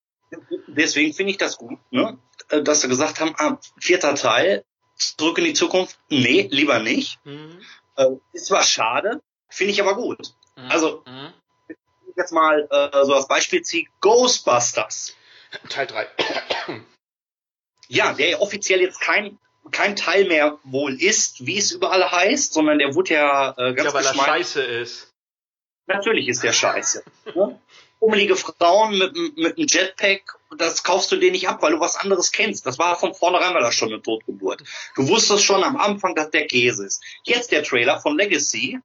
Deswegen finde ich das gut, ne? äh, dass sie gesagt haben, ah, vierter Teil, zurück in die Zukunft, nee, lieber nicht. Mhm. Äh, ist zwar schade, finde ich aber gut. Mhm. Also- Mhm. Wenn ich jetzt mal äh, so als Beispiel ziehe, Ghostbusters. Teil 3. Ja, der ja offiziell jetzt kein, kein Teil mehr wohl ist, wie es überall heißt, sondern der wurde ja äh, ganz Ja, weil er scheiße ist. Natürlich ist der scheiße. ne? Umlige Frauen mit, mit einem Jetpack, das kaufst du dir nicht ab, weil du was anderes kennst. Das war von vornherein war das schon eine Totgeburt. Du wusstest schon am Anfang, dass der Käse ist. Jetzt der Trailer von Legacy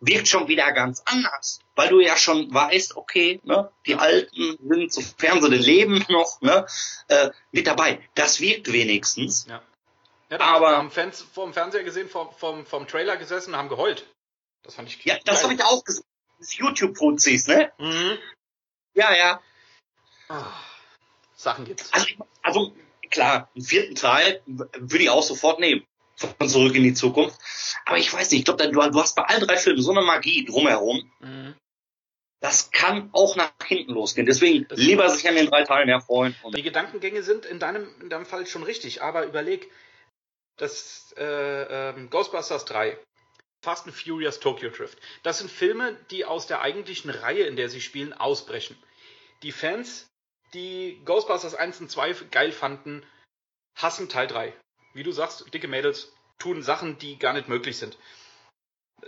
wirkt schon wieder ganz anders, weil du ja schon weißt, okay, ne, die Alten sind, sofern sie denn leben noch, ne, äh, mit dabei. Das wirkt wenigstens. Ja. ja Aber- haben Fans vor dem Fernseher gesehen, vom, vom, vom Trailer gesessen und haben geheult. Das fand ich Ja, das habe ich auch gesagt. Das YouTube-Prozis, ne? Mhm. Ja, ja. Ah, Sachen gibt's. Also, also klar, einen vierten Teil würde ich auch sofort nehmen. Von zurück in die Zukunft. Aber ich weiß nicht, ich glaube, du, du hast bei allen drei Filmen so eine Magie drumherum. Mhm. Das kann auch nach hinten losgehen. Deswegen Das- lieber sich an den drei Teilen erfreuen. Die Gedankengänge sind in deinem, in deinem Fall schon richtig, aber überleg, das äh, ähm, Ghostbusters 3, Fast and Furious Tokyo Drift, das sind Filme, die aus der eigentlichen Reihe, in der sie spielen, ausbrechen. Die Fans, die Ghostbusters 1 und 2 geil fanden, hassen Teil 3. Wie du sagst, dicke Mädels tun Sachen, die gar nicht möglich sind.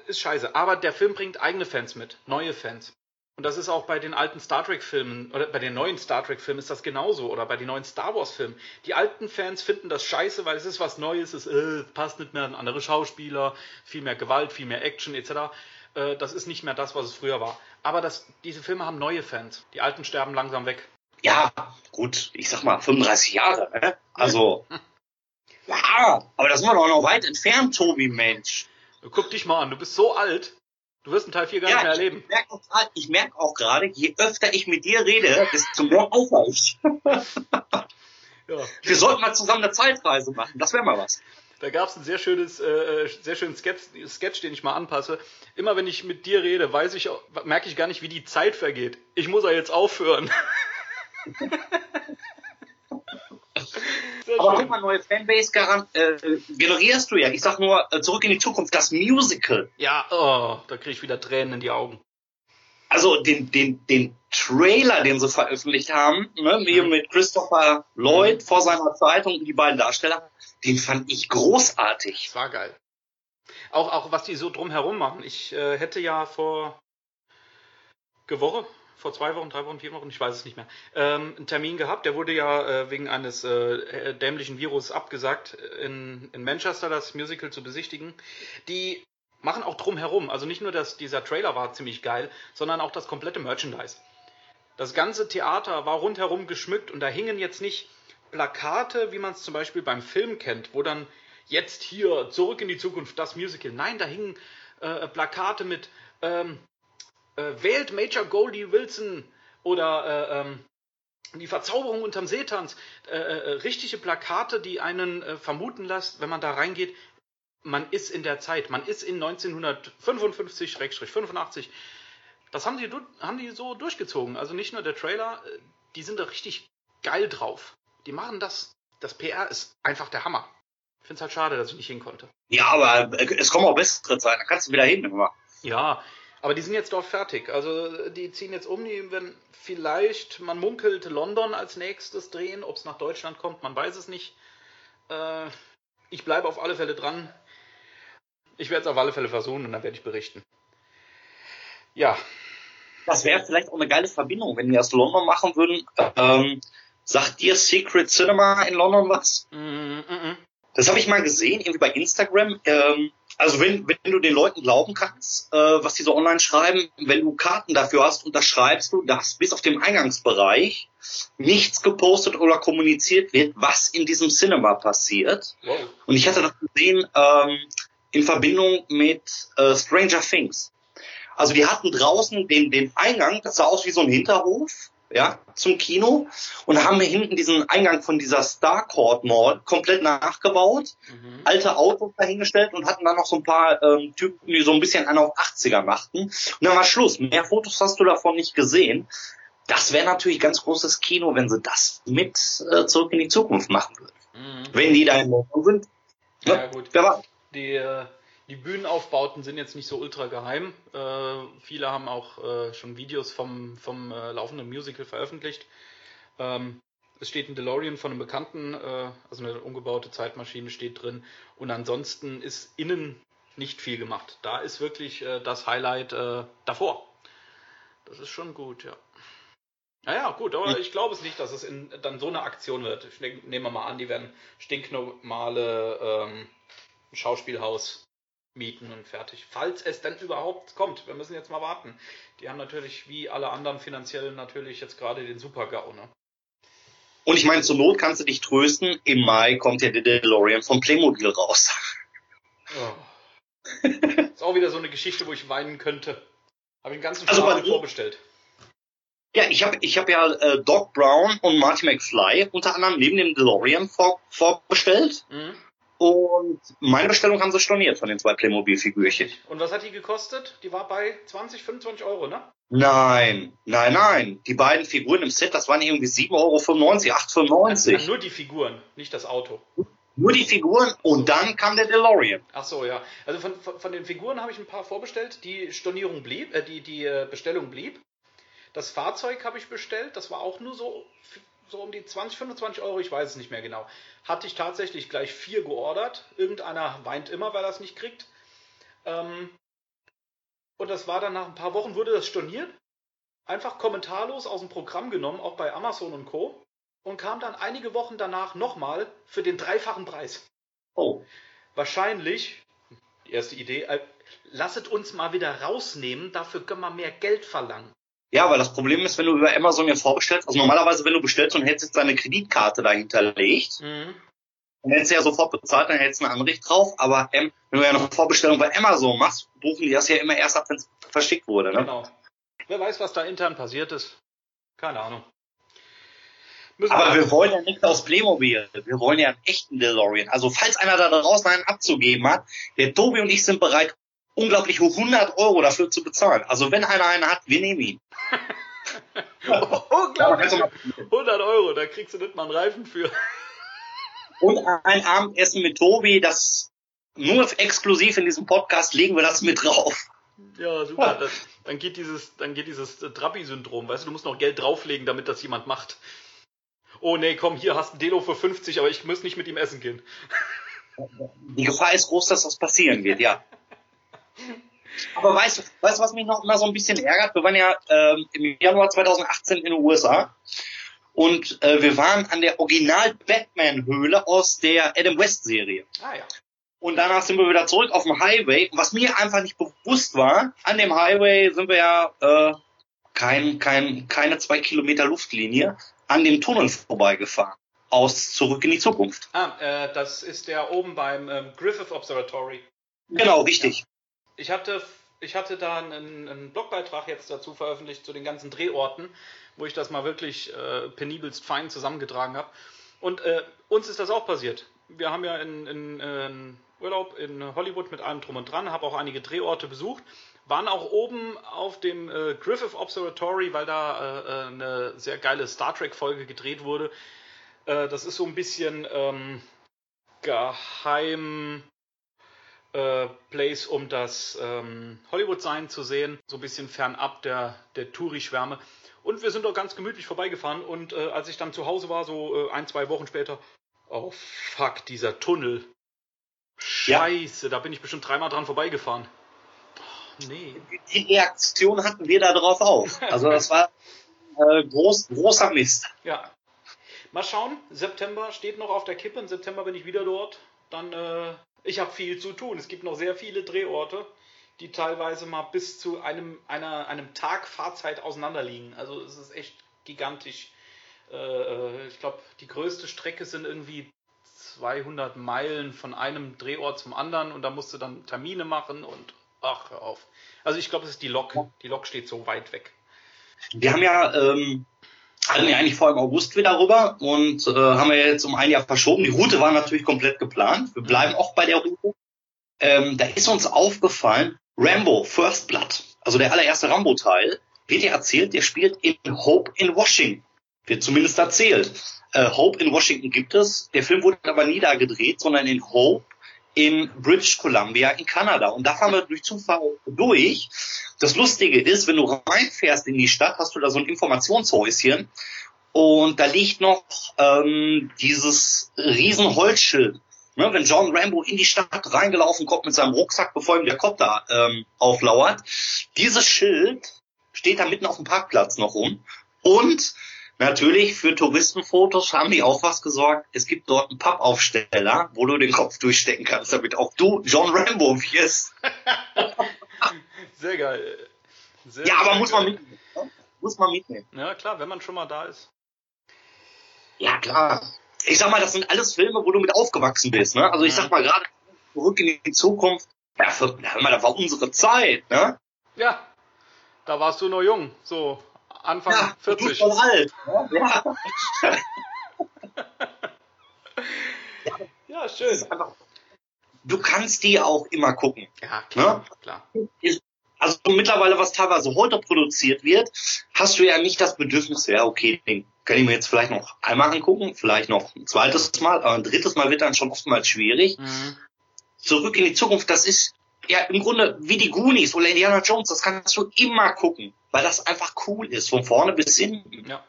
Ist scheiße. Aber der Film bringt eigene Fans mit, neue Fans. Und das ist auch bei den alten Star Trek-Filmen, oder bei den neuen Star Trek-Filmen ist das genauso, oder bei den neuen Star Wars-Filmen. Die alten Fans finden das scheiße, weil es ist was Neues, es äh, passt nicht mehr an andere Schauspieler, viel mehr Gewalt, viel mehr Action etc. Äh, das ist nicht mehr das, was es früher war. Aber das, diese Filme haben neue Fans. Die alten sterben langsam weg. ja, gut, ich sag mal 35 Jahre, ne? Also. Ja, aber das sind wir doch noch weit entfernt, Tobi, Mensch. Guck dich mal an, du bist so alt, du wirst einen Teil 4 gar nicht mehr erleben. Ich merke auch, merk gerade, je öfter ich mit dir rede, desto mehr ich. Ja. Wir sollten mal zusammen eine Zeitreise machen. Das wäre mal was. Da gab es ein sehr schönes, äh, sehr schönen Sketch, Sketch, den ich mal anpasse. Immer wenn ich mit dir rede, weiß ich, merke ich gar nicht, wie die Zeit vergeht. Ich muss ja jetzt aufhören. Aber guck mal, neue Fanbase äh, generierst du ja. Ich sag nur, äh, zurück in die Zukunft, das Musical. Ja, oh, da kriege ich wieder Tränen in die Augen. Also den, den, den Trailer, den sie veröffentlicht haben, ne, Mhm. mit Christopher Lloyd vor seiner Zeit und die beiden Darsteller, den fand ich großartig. Das war geil. Auch, auch was die so drumherum machen. Ich äh, hätte ja vor Gewoche, vor zwei Wochen, drei Wochen, vier Wochen, ich weiß es nicht mehr, ähm, einen Termin gehabt. Der wurde ja äh, wegen eines äh, dämlichen Virus abgesagt, in, in Manchester das Musical zu besichtigen. Die machen auch drumherum. Also nicht nur, dass dieser Trailer war ziemlich geil, sondern auch das komplette Merchandise. Das ganze Theater war rundherum geschmückt und da hingen jetzt nicht Plakate, wie man es zum Beispiel beim Film kennt, wo dann jetzt hier zurück in die Zukunft das Musical. Nein, da hingen äh, Plakate mit ähm, äh, wählt Major Goldie Wilson oder äh, ähm, die Verzauberung unterm Seetanz. Äh, äh, richtige Plakate, die einen äh, vermuten lässt, wenn man da reingeht, man ist in der Zeit, man ist in 1955-85. Das haben die, haben die so durchgezogen. Also nicht nur der Trailer, die sind da richtig geil drauf. Die machen das. Das PR ist einfach der Hammer. Ich finde es halt schade, dass ich nicht hin konnte. Ja, aber es kommen auch bessere Zeiten, da kannst du wieder hin. Immer. Ja, aber die sind jetzt dort fertig. Also die ziehen jetzt um, die werden vielleicht, man munkelt, London als nächstes drehen. Ob es nach Deutschland kommt, man weiß es nicht. Äh, ich bleibe auf alle Fälle dran. Ich werde es auf alle Fälle versuchen und dann werde ich berichten. Ja. Das wäre vielleicht auch eine geile Verbindung, wenn die aus London machen würden. Ähm, sagt dir Secret Cinema in London was? Mm -mm. Das habe ich mal gesehen, irgendwie bei Instagram. Ähm, also wenn, wenn du den Leuten glauben kannst, äh, was die so online schreiben, wenn du Karten dafür hast, unterschreibst du, dass bis auf dem Eingangsbereich nichts gepostet oder kommuniziert wird, was in diesem Cinema passiert. Wow. Und ich hatte das gesehen ähm, in Verbindung mit äh, Stranger Things. Also die hatten draußen den, den Eingang, das sah aus wie so ein Hinterhof, ja, zum Kino und haben hinten diesen Eingang von dieser Starcourt Mall komplett nachgebaut, mhm. alte Autos dahingestellt und hatten dann noch so ein paar ähm, Typen, die so ein bisschen einen auf 80er machten. Und dann war Schluss. Mehr Fotos hast du davon nicht gesehen. Das wäre natürlich ganz großes Kino, wenn sie das mit äh, zurück in die Zukunft machen würden. Mhm. Wenn die da in London sind. Ja, ja gut. Wer war? Die, äh, die Bühnenaufbauten sind jetzt nicht so ultra geheim. Äh, viele haben auch äh, schon Videos vom, vom äh, laufenden Musical veröffentlicht. Ähm, es steht ein DeLorean von einem Bekannten, äh, also eine umgebaute Zeitmaschine steht drin. Und ansonsten ist innen nicht viel gemacht. Da ist wirklich äh, das Highlight äh, davor. Das ist schon gut, ja. Naja, gut, aber ich glaube es nicht, dass es in, dann so eine Aktion wird. Ich nehme mal an, die werden stinknormale ähm, Schauspielhaus mieten und fertig. Falls es denn überhaupt kommt. Wir müssen jetzt mal warten. Die haben natürlich, wie alle anderen finanziell, natürlich jetzt gerade den Super-GAU. Ne? Und ich meine, zur Not kannst du dich trösten. Im Mai kommt ja der DeLorean vom Playmobil raus. Oh. ist auch wieder so eine Geschichte, wo ich weinen könnte. Habe ich den ganzen also Stapel vorbestellt. Ja, ich habe ich hab ja äh, Doc Brown und Marty McFly unter anderem neben dem DeLorean vor, vorbestellt. Mhm. Und meine Bestellung haben sie storniert von den zwei Playmobil-Figürchen. Und was hat die gekostet? Die war bei 20, 25 Euro, ne? Nein, nein, nein. Die beiden Figuren im Set, das waren irgendwie 7,95 Euro, 8,95 Euro. Nur die Figuren, nicht das Auto. Nur die Figuren und dann kam der DeLorean. Ach so, ja. Also von, von, von den Figuren habe ich ein paar vorbestellt. Die Stornierung blieb, äh, die, die äh, Bestellung blieb. Das Fahrzeug habe ich bestellt. Das war auch nur so so um die 20, 25 Euro, ich weiß es nicht mehr genau. Hatte ich tatsächlich gleich vier geordert. Irgendeiner weint immer, weil er es nicht kriegt. Ähm, und das war dann nach ein paar Wochen, wurde das storniert. Einfach kommentarlos aus dem Programm genommen, auch bei Amazon und Co. Und kam dann einige Wochen danach nochmal für den dreifachen Preis. Oh. Wahrscheinlich, die erste Idee, äh, lasset uns mal wieder rausnehmen, dafür können wir mehr Geld verlangen. Ja, weil das Problem ist, wenn du über Amazon ja vorbestellst, also normalerweise, wenn du bestellst und hättest jetzt deine Kreditkarte dahinterlegt, mhm. dann hättest du ja sofort bezahlt, dann hättest du ein Anrecht drauf, aber ähm, wenn du ja eine Vorbestellung bei Amazon machst, buchen die das ja immer erst ab, wenn es verschickt wurde. Ne? Genau. Wer weiß, was da intern passiert ist. Keine Ahnung. Müssen aber wir, wir wollen ja nicht aus Playmobil. Wir wollen ja einen echten DeLorean. Also falls einer da draußen einen abzugeben hat, der Tobi und ich sind bereit, unglaublich 100 Euro dafür zu bezahlen. Also wenn einer einen hat, wir nehmen ihn. unglaublich. 100 Euro, da kriegst du nicht mal einen Reifen für. Und ein Abendessen mit Tobi, das nur exklusiv in diesem Podcast legen wir das mit drauf. Ja, super. Das, dann geht dieses, dann geht dieses Trabi-Syndrom, weißt du, du musst noch Geld drauflegen, damit das jemand macht. Oh nee, komm, hier hast du ein Delo für 50, aber ich muss nicht mit ihm essen gehen. Die Gefahr ist groß, dass das passieren wird, ja. Aber weißt du, weißt, was mich noch immer so ein bisschen ärgert? Wir waren ja ähm, im Januar 2018 in den USA und äh, wir waren an der Original-Batman-Höhle aus der Adam West-Serie. Ah ja. Und danach sind wir wieder zurück auf dem Highway. Und was mir einfach nicht bewusst war, an dem Highway sind wir ja äh, kein, kein, keine zwei Kilometer Luftlinie an dem Tunnel vorbeigefahren. Aus Zurück in die Zukunft. Ah, äh, das ist der oben beim ähm, Griffith Observatory. Genau, richtig. Ich hatte, ich hatte da einen, einen Blogbeitrag jetzt dazu veröffentlicht zu den ganzen Drehorten, wo ich das mal wirklich äh, penibelst fein zusammengetragen habe. Und äh, uns ist das auch passiert. Wir haben ja in, in, in Urlaub in Hollywood mit allem drum und dran, habe auch einige Drehorte besucht, waren auch oben auf dem äh, Griffith Observatory, weil da äh, äh eine sehr geile Star Trek Folge gedreht wurde. Äh, das ist so ein bisschen ähm, geheim äh, Place, um das ähm, Hollywood-Sein zu sehen, so ein bisschen fernab der, der Touri-Schwärme. Und wir sind doch ganz gemütlich vorbeigefahren und äh, als ich dann zu Hause war, so äh, ein, zwei Wochen später, oh fuck, dieser Tunnel. Scheiße, ja. da bin ich bestimmt dreimal dran vorbeigefahren. Oh, nee. Die Reaktion hatten wir da drauf auch. Also das war äh, groß, großer Mist. Ja. Mal schauen, September steht noch auf der Kippe. Im September bin ich wieder dort. Dann äh, ich habe viel zu tun. Es gibt noch sehr viele Drehorte, die teilweise mal bis zu einem, einer, einem Tag Fahrzeit auseinanderliegen. Also es ist echt gigantisch. Äh, äh ich glaube, die größte Strecke sind irgendwie 200 Meilen von einem Drehort zum anderen und da musst du dann Termine machen und ach, hör auf. Also ich glaube, es ist die Lok. Die Lok steht so weit weg. Wir haben ja ähm, hatten wir eigentlich vor August wieder rüber und äh, haben wir jetzt um ein Jahr verschoben. Die Route war natürlich komplett geplant. Wir bleiben auch bei der Route. Ähm, da ist uns aufgefallen, Rambo First Blood, also der allererste Rambo-Teil, wird ja erzählt, der spielt in Hope in Washington. Wird zumindest erzählt. Äh, Hope in Washington gibt es. Der Film wurde aber nie da gedreht, sondern in Hope in British Columbia in Kanada. Und da fahren wir durch Zufall durch. Das Lustige ist, wenn du reinfährst in die Stadt, hast du da so ein Informationshäuschen und da liegt noch ähm, dieses riesen Holzschild. Ne, wenn John Rambo in die Stadt reingelaufen kommt mit seinem Rucksack, bevor ihm der da ähm, auflauert, dieses Schild steht da mitten auf dem Parkplatz noch rum. Und Natürlich, für Touristenfotos haben die auch was gesorgt. Es gibt dort einen Pappaufsteller, wo du den Kopf durchstecken kannst, damit auch du John Rambo wirst. Sehr geil. Sehr, ja, aber muss man mitnehmen. Muss man mitnehmen. Ja, klar, wenn man schon mal da ist. Ja, klar. Ich sag mal, das sind alles Filme, wo du mit aufgewachsen bist. Ne? Also ich sag mal gerade zurück in die Zukunft. Ja, für, hör mal, das war unsere Zeit. Ne? Ja, da warst du noch jung. So Anfang ja, 40. Du schon alt. Ne? Ja. ja, schön. du kannst die auch immer gucken. Ja, klar. Ne? klar. Also mittlerweile, was teilweise heute produziert wird, hast du ja nicht das Bedürfnis, ja, okay, den kann ich mir jetzt vielleicht noch einmal angucken, vielleicht noch ein zweites Mal, aber ein drittes Mal wird dann schon oftmals schwierig. Mhm. Zurück in die Zukunft, das ist ja im Grunde wie die Goonies oder Indiana Jones, das kannst du immer gucken, weil das einfach cool ist, von vorne bis hinten. Ja.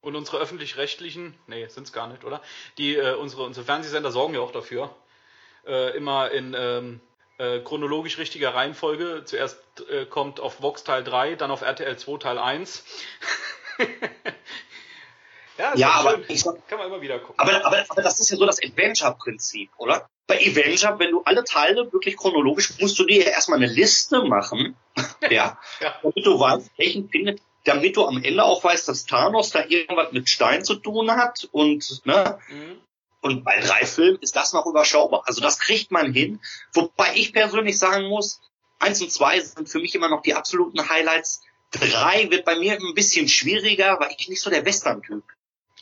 Und unsere öffentlich-rechtlichen, nee, sind's gar nicht, oder? Die, äh, unsere, unsere Fernsehsender sorgen ja auch dafür. Äh, immer in ähm, äh, chronologisch richtiger Reihenfolge. Zuerst äh, kommt auf Vox Teil 3, dann auf RTL 2 Teil 1. ja, ja aber ich, kann man immer wieder gucken. Aber, aber, aber das ist ja so das Adventure-Prinzip, oder? bei Avenger, wenn du alle Teile wirklich chronologisch, musst du dir ja erstmal eine Liste machen, ja, ja, damit du weißt, welchen findet, damit du am Ende auch weißt, dass Thanos da irgendwas mit Stein zu tun hat und, ne, mhm. und bei drei Filmen ist das noch überschaubar. Also das kriegt man hin, wobei ich persönlich sagen muss, eins und zwei sind für mich immer noch die absoluten Highlights. Drei wird bei mir ein bisschen schwieriger, weil ich nicht so der Western-Typ.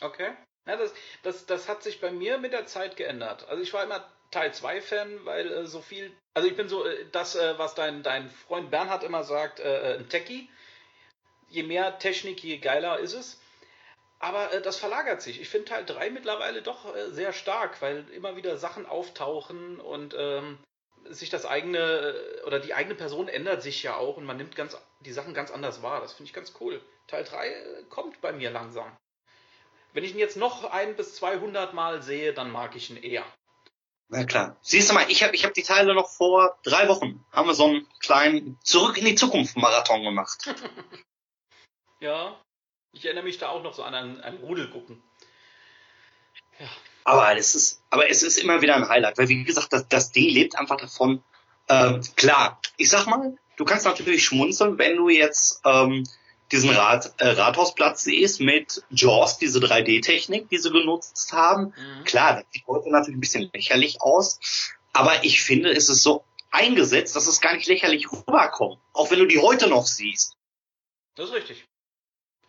Okay. Ja, das, das, das hat sich bei mir mit der Zeit geändert. Also ich war immer Teil 2 Fan, weil äh, so viel. Also ich bin so, äh, das, äh, was dein, dein Freund Bernhard immer sagt, äh, äh, ein Techie. Je mehr Technik, je geiler ist es. Aber das verlagert sich. Ich finde Teil 3 mittlerweile doch sehr stark, weil immer wieder Sachen auftauchen und ähm, sich das eigene oder die eigene Person ändert sich ja auch und man nimmt ganz die Sachen ganz anders wahr. Das finde ich ganz cool. Teil 3 kommt bei mir langsam. Wenn ich ihn jetzt noch ein bis 200 Mal sehe, dann mag ich ihn eher. Na klar. Siehst du mal, ich habe ich hab die Teile noch vor drei Wochen, haben wir so einen kleinen Zurück in die Zukunft Marathon gemacht. Ja, ich erinnere mich da auch noch so an ein, ein Rudel gucken. Aber es ist, aber es ist immer wieder ein Highlight, weil wie gesagt, das, das Ding lebt einfach davon. Ähm, klar, ich sag mal, du kannst natürlich schmunzeln, wenn du jetzt ähm, diesen Rad, äh, Rathausplatz siehst mit Jaws, diese 3D-Technik, die sie genutzt haben. Mhm. Klar, das sieht heute natürlich ein bisschen lächerlich aus, aber ich finde, es ist so eingesetzt, dass es gar nicht lächerlich rüberkommt, auch wenn du die heute noch siehst. Das ist richtig.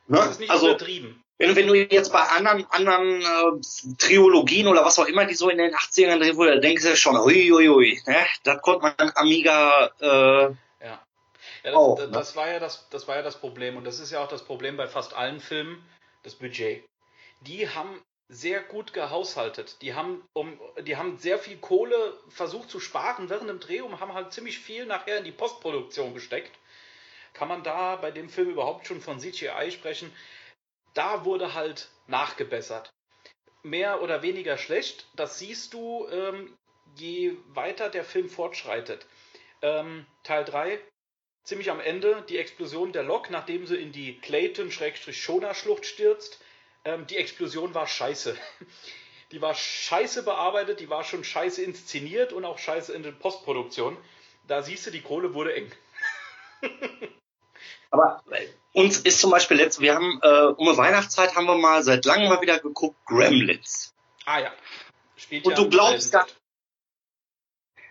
Ne? Das ist nicht also übertrieben. wenn, wenn du jetzt bei anderen anderen äh, Triologien oder was auch immer, die so in den 80ern drin wurde, denkst du ja schon, hui, ne? das konnte man Amiga äh, Ja. Ja, das, Auch, das, ne? das war ja das, das war ja das Problem und das ist ja auch das Problem bei fast allen Filmen, das Budget. Die haben sehr gut gehaushaltet. Die haben um, die haben sehr viel Kohle versucht zu sparen während dem Dreh und haben halt ziemlich viel nachher in die Postproduktion gesteckt. Kann man da bei dem Film überhaupt schon von CGI sprechen? Da wurde halt nachgebessert. Mehr oder weniger schlecht, das siehst du, ähm, je weiter der Film fortschreitet. Ähm, Teil 3, ziemlich am Ende, die Explosion der Lok, nachdem sie in die Clayton-Schona-Schlucht stürzt. Ähm, die Explosion war scheiße. Die war scheiße bearbeitet, die war schon scheiße inszeniert und auch scheiße in der Postproduktion. Da siehst du, die Kohle wurde eng. Aber uns ist zum Beispiel letzt, wir haben äh, um Weihnachtszeit haben wir mal seit langem mal wieder geguckt Gremlins. Ah ja. Spielt Und ja du glaubst gar-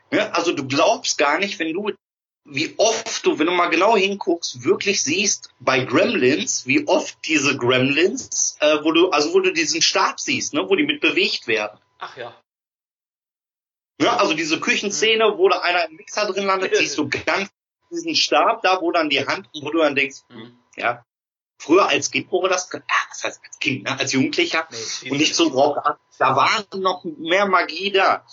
Ne? Also du glaubst gar nicht, wenn du wie oft du, wenn du mal genau hinguckst, wirklich siehst bei Gremlins, wie oft diese Gremlins, äh, wo du, also wo du diesen Stab siehst, ne, wo die mit bewegt werden. Ach ja. Ne? Also diese Küchenszene, wo da einer im Mixer drin landet, siehst du ganz diesen Stab da, wo dann die Hand, wo du dann denkst, Mhm. ja, früher als Kind wurde das, ah, das heißt als Kind, ne, als Jugendlicher, Nee, und nicht so drauf. Da war noch mehr Magie da.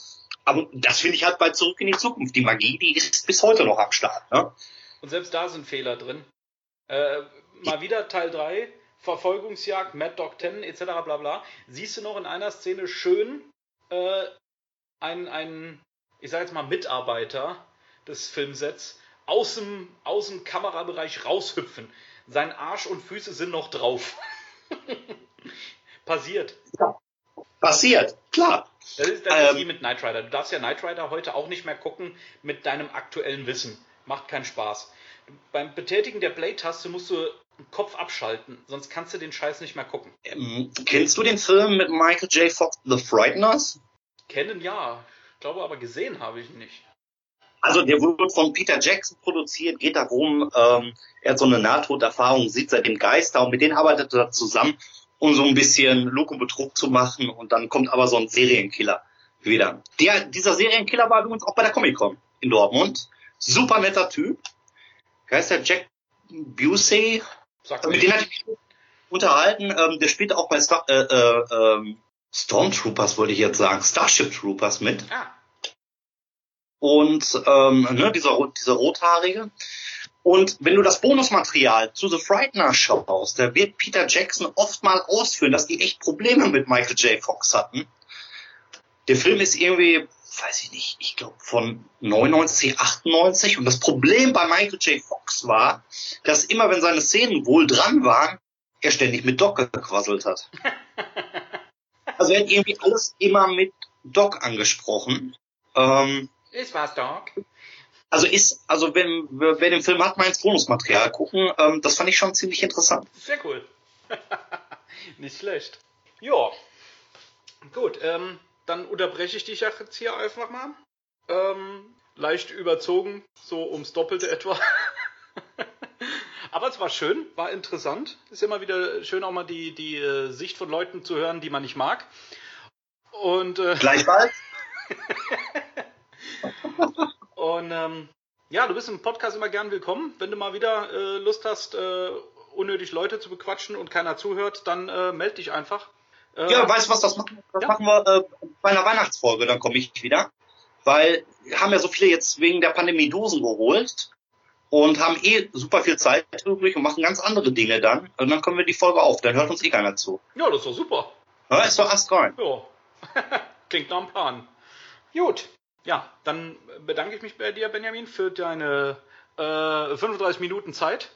Aber das finde ich halt bei Zurück in die Zukunft. Die Magie, die ist bis heute noch am Start. Ne? Und selbst da sind Fehler drin. Äh, mal wieder Teil 3, Verfolgungsjagd, Mad Dog 10 etc. bla bla. Siehst du noch in einer Szene schön äh, einen, einen, ich sag jetzt mal, Mitarbeiter des Filmsets aus dem, aus dem Kamerabereich raushüpfen. Sein Arsch und Füße sind noch drauf. Passiert. Passiert, klar. Das ist, das ist Ähm. wie mit Knight Rider. Du darfst ja Knight Rider heute auch nicht mehr gucken mit deinem aktuellen Wissen. Macht keinen Spaß. Beim Betätigen der Play-Taste musst du den Kopf abschalten, sonst kannst du den Scheiß nicht mehr gucken. Ähm, kennst du den Film mit Michael J. Fox, The Frighteners? Kennen ja, ich glaube aber gesehen habe ich ihn nicht. Also der wurde von Peter Jackson produziert, geht darum, ähm, er hat so eine Nahtoderfahrung, sieht seitdem Geister und mit denen arbeitet er zusammen, um so ein bisschen Lug und Betrug zu machen und dann kommt aber so ein Serienkiller wieder. Der, dieser Serienkiller war übrigens auch bei der Comic-Con in Dortmund. Super netter Typ. Heißt der? Jack Busey? Mit dem hatte ich mich unterhalten. Ähm, der spielt auch bei Star äh, äh, ähm, Stormtroopers, wollte ich jetzt sagen. Starship Troopers mit Ah, und ähm, ne, dieser, dieser Rothaarige. Und wenn du das Bonusmaterial zu The Frightener schaust, da wird Peter Jackson oft mal ausführen, dass die echt Probleme mit Michael J. Fox hatten. Der Film ist irgendwie, weiß ich nicht, ich glaube von 99, 98 und das Problem bei Michael J. Fox war, dass immer wenn seine Szenen wohl dran waren, er ständig mit Doc gequasselt hat. Also er hat irgendwie alles immer mit Doc angesprochen. Ähm, ist was, Dog. Also ist, also wenn wer den Film hat, mal ins Bonusmaterial gucken, ähm, das fand ich schon ziemlich interessant. Sehr cool. nicht schlecht. Ja. Gut, ähm, dann unterbreche ich dich jetzt hier einfach mal. Ähm, leicht überzogen, so ums Doppelte etwa. Aber es war schön, war interessant. Ist immer wieder schön, auch mal die, die äh, Sicht von Leuten zu hören, die man nicht mag. Und, äh, Gleichfalls. und ähm, ja, du bist im Podcast immer gern willkommen. Wenn du mal wieder äh, Lust hast, äh, unnötig Leute zu bequatschen und keiner zuhört, dann äh, meld dich einfach. Äh, Ja, weißt du was, das machen, das Ja. machen wir äh, bei einer Weihnachtsfolge, dann komme ich wieder. Weil wir haben ja so viele jetzt wegen der Pandemie Dosen geholt und haben eh super viel Zeit übrig und machen ganz andere Dinge dann. Und dann können wir die Folge auf, dann hört uns eh keiner zu. ja, das ist doch super. Ja, ist doch astrein. Ja. Klingt nach einem Plan. Gut. Ja, dann bedanke ich mich bei dir, Benjamin, für deine äh, 35 Minuten Zeit.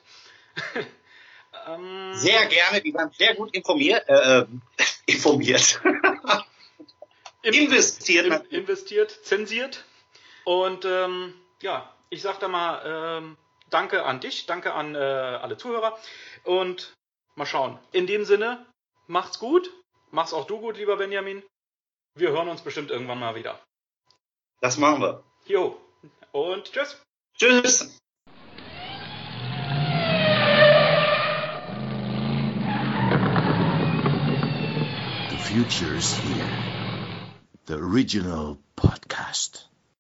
ähm, sehr gerne, die waren sehr gut informiert. Äh, informiert. investiert. In, investiert, zensiert. Und ähm, ja, ich sag da mal ähm, danke an dich, danke an äh, alle Zuhörer und mal schauen. In dem Sinne, macht's gut, mach's auch du gut, lieber Benjamin. Wir hören uns bestimmt irgendwann mal wieder. Das machen wir. Jo. Und tschüss. Tschüss. The future's here. The original podcast.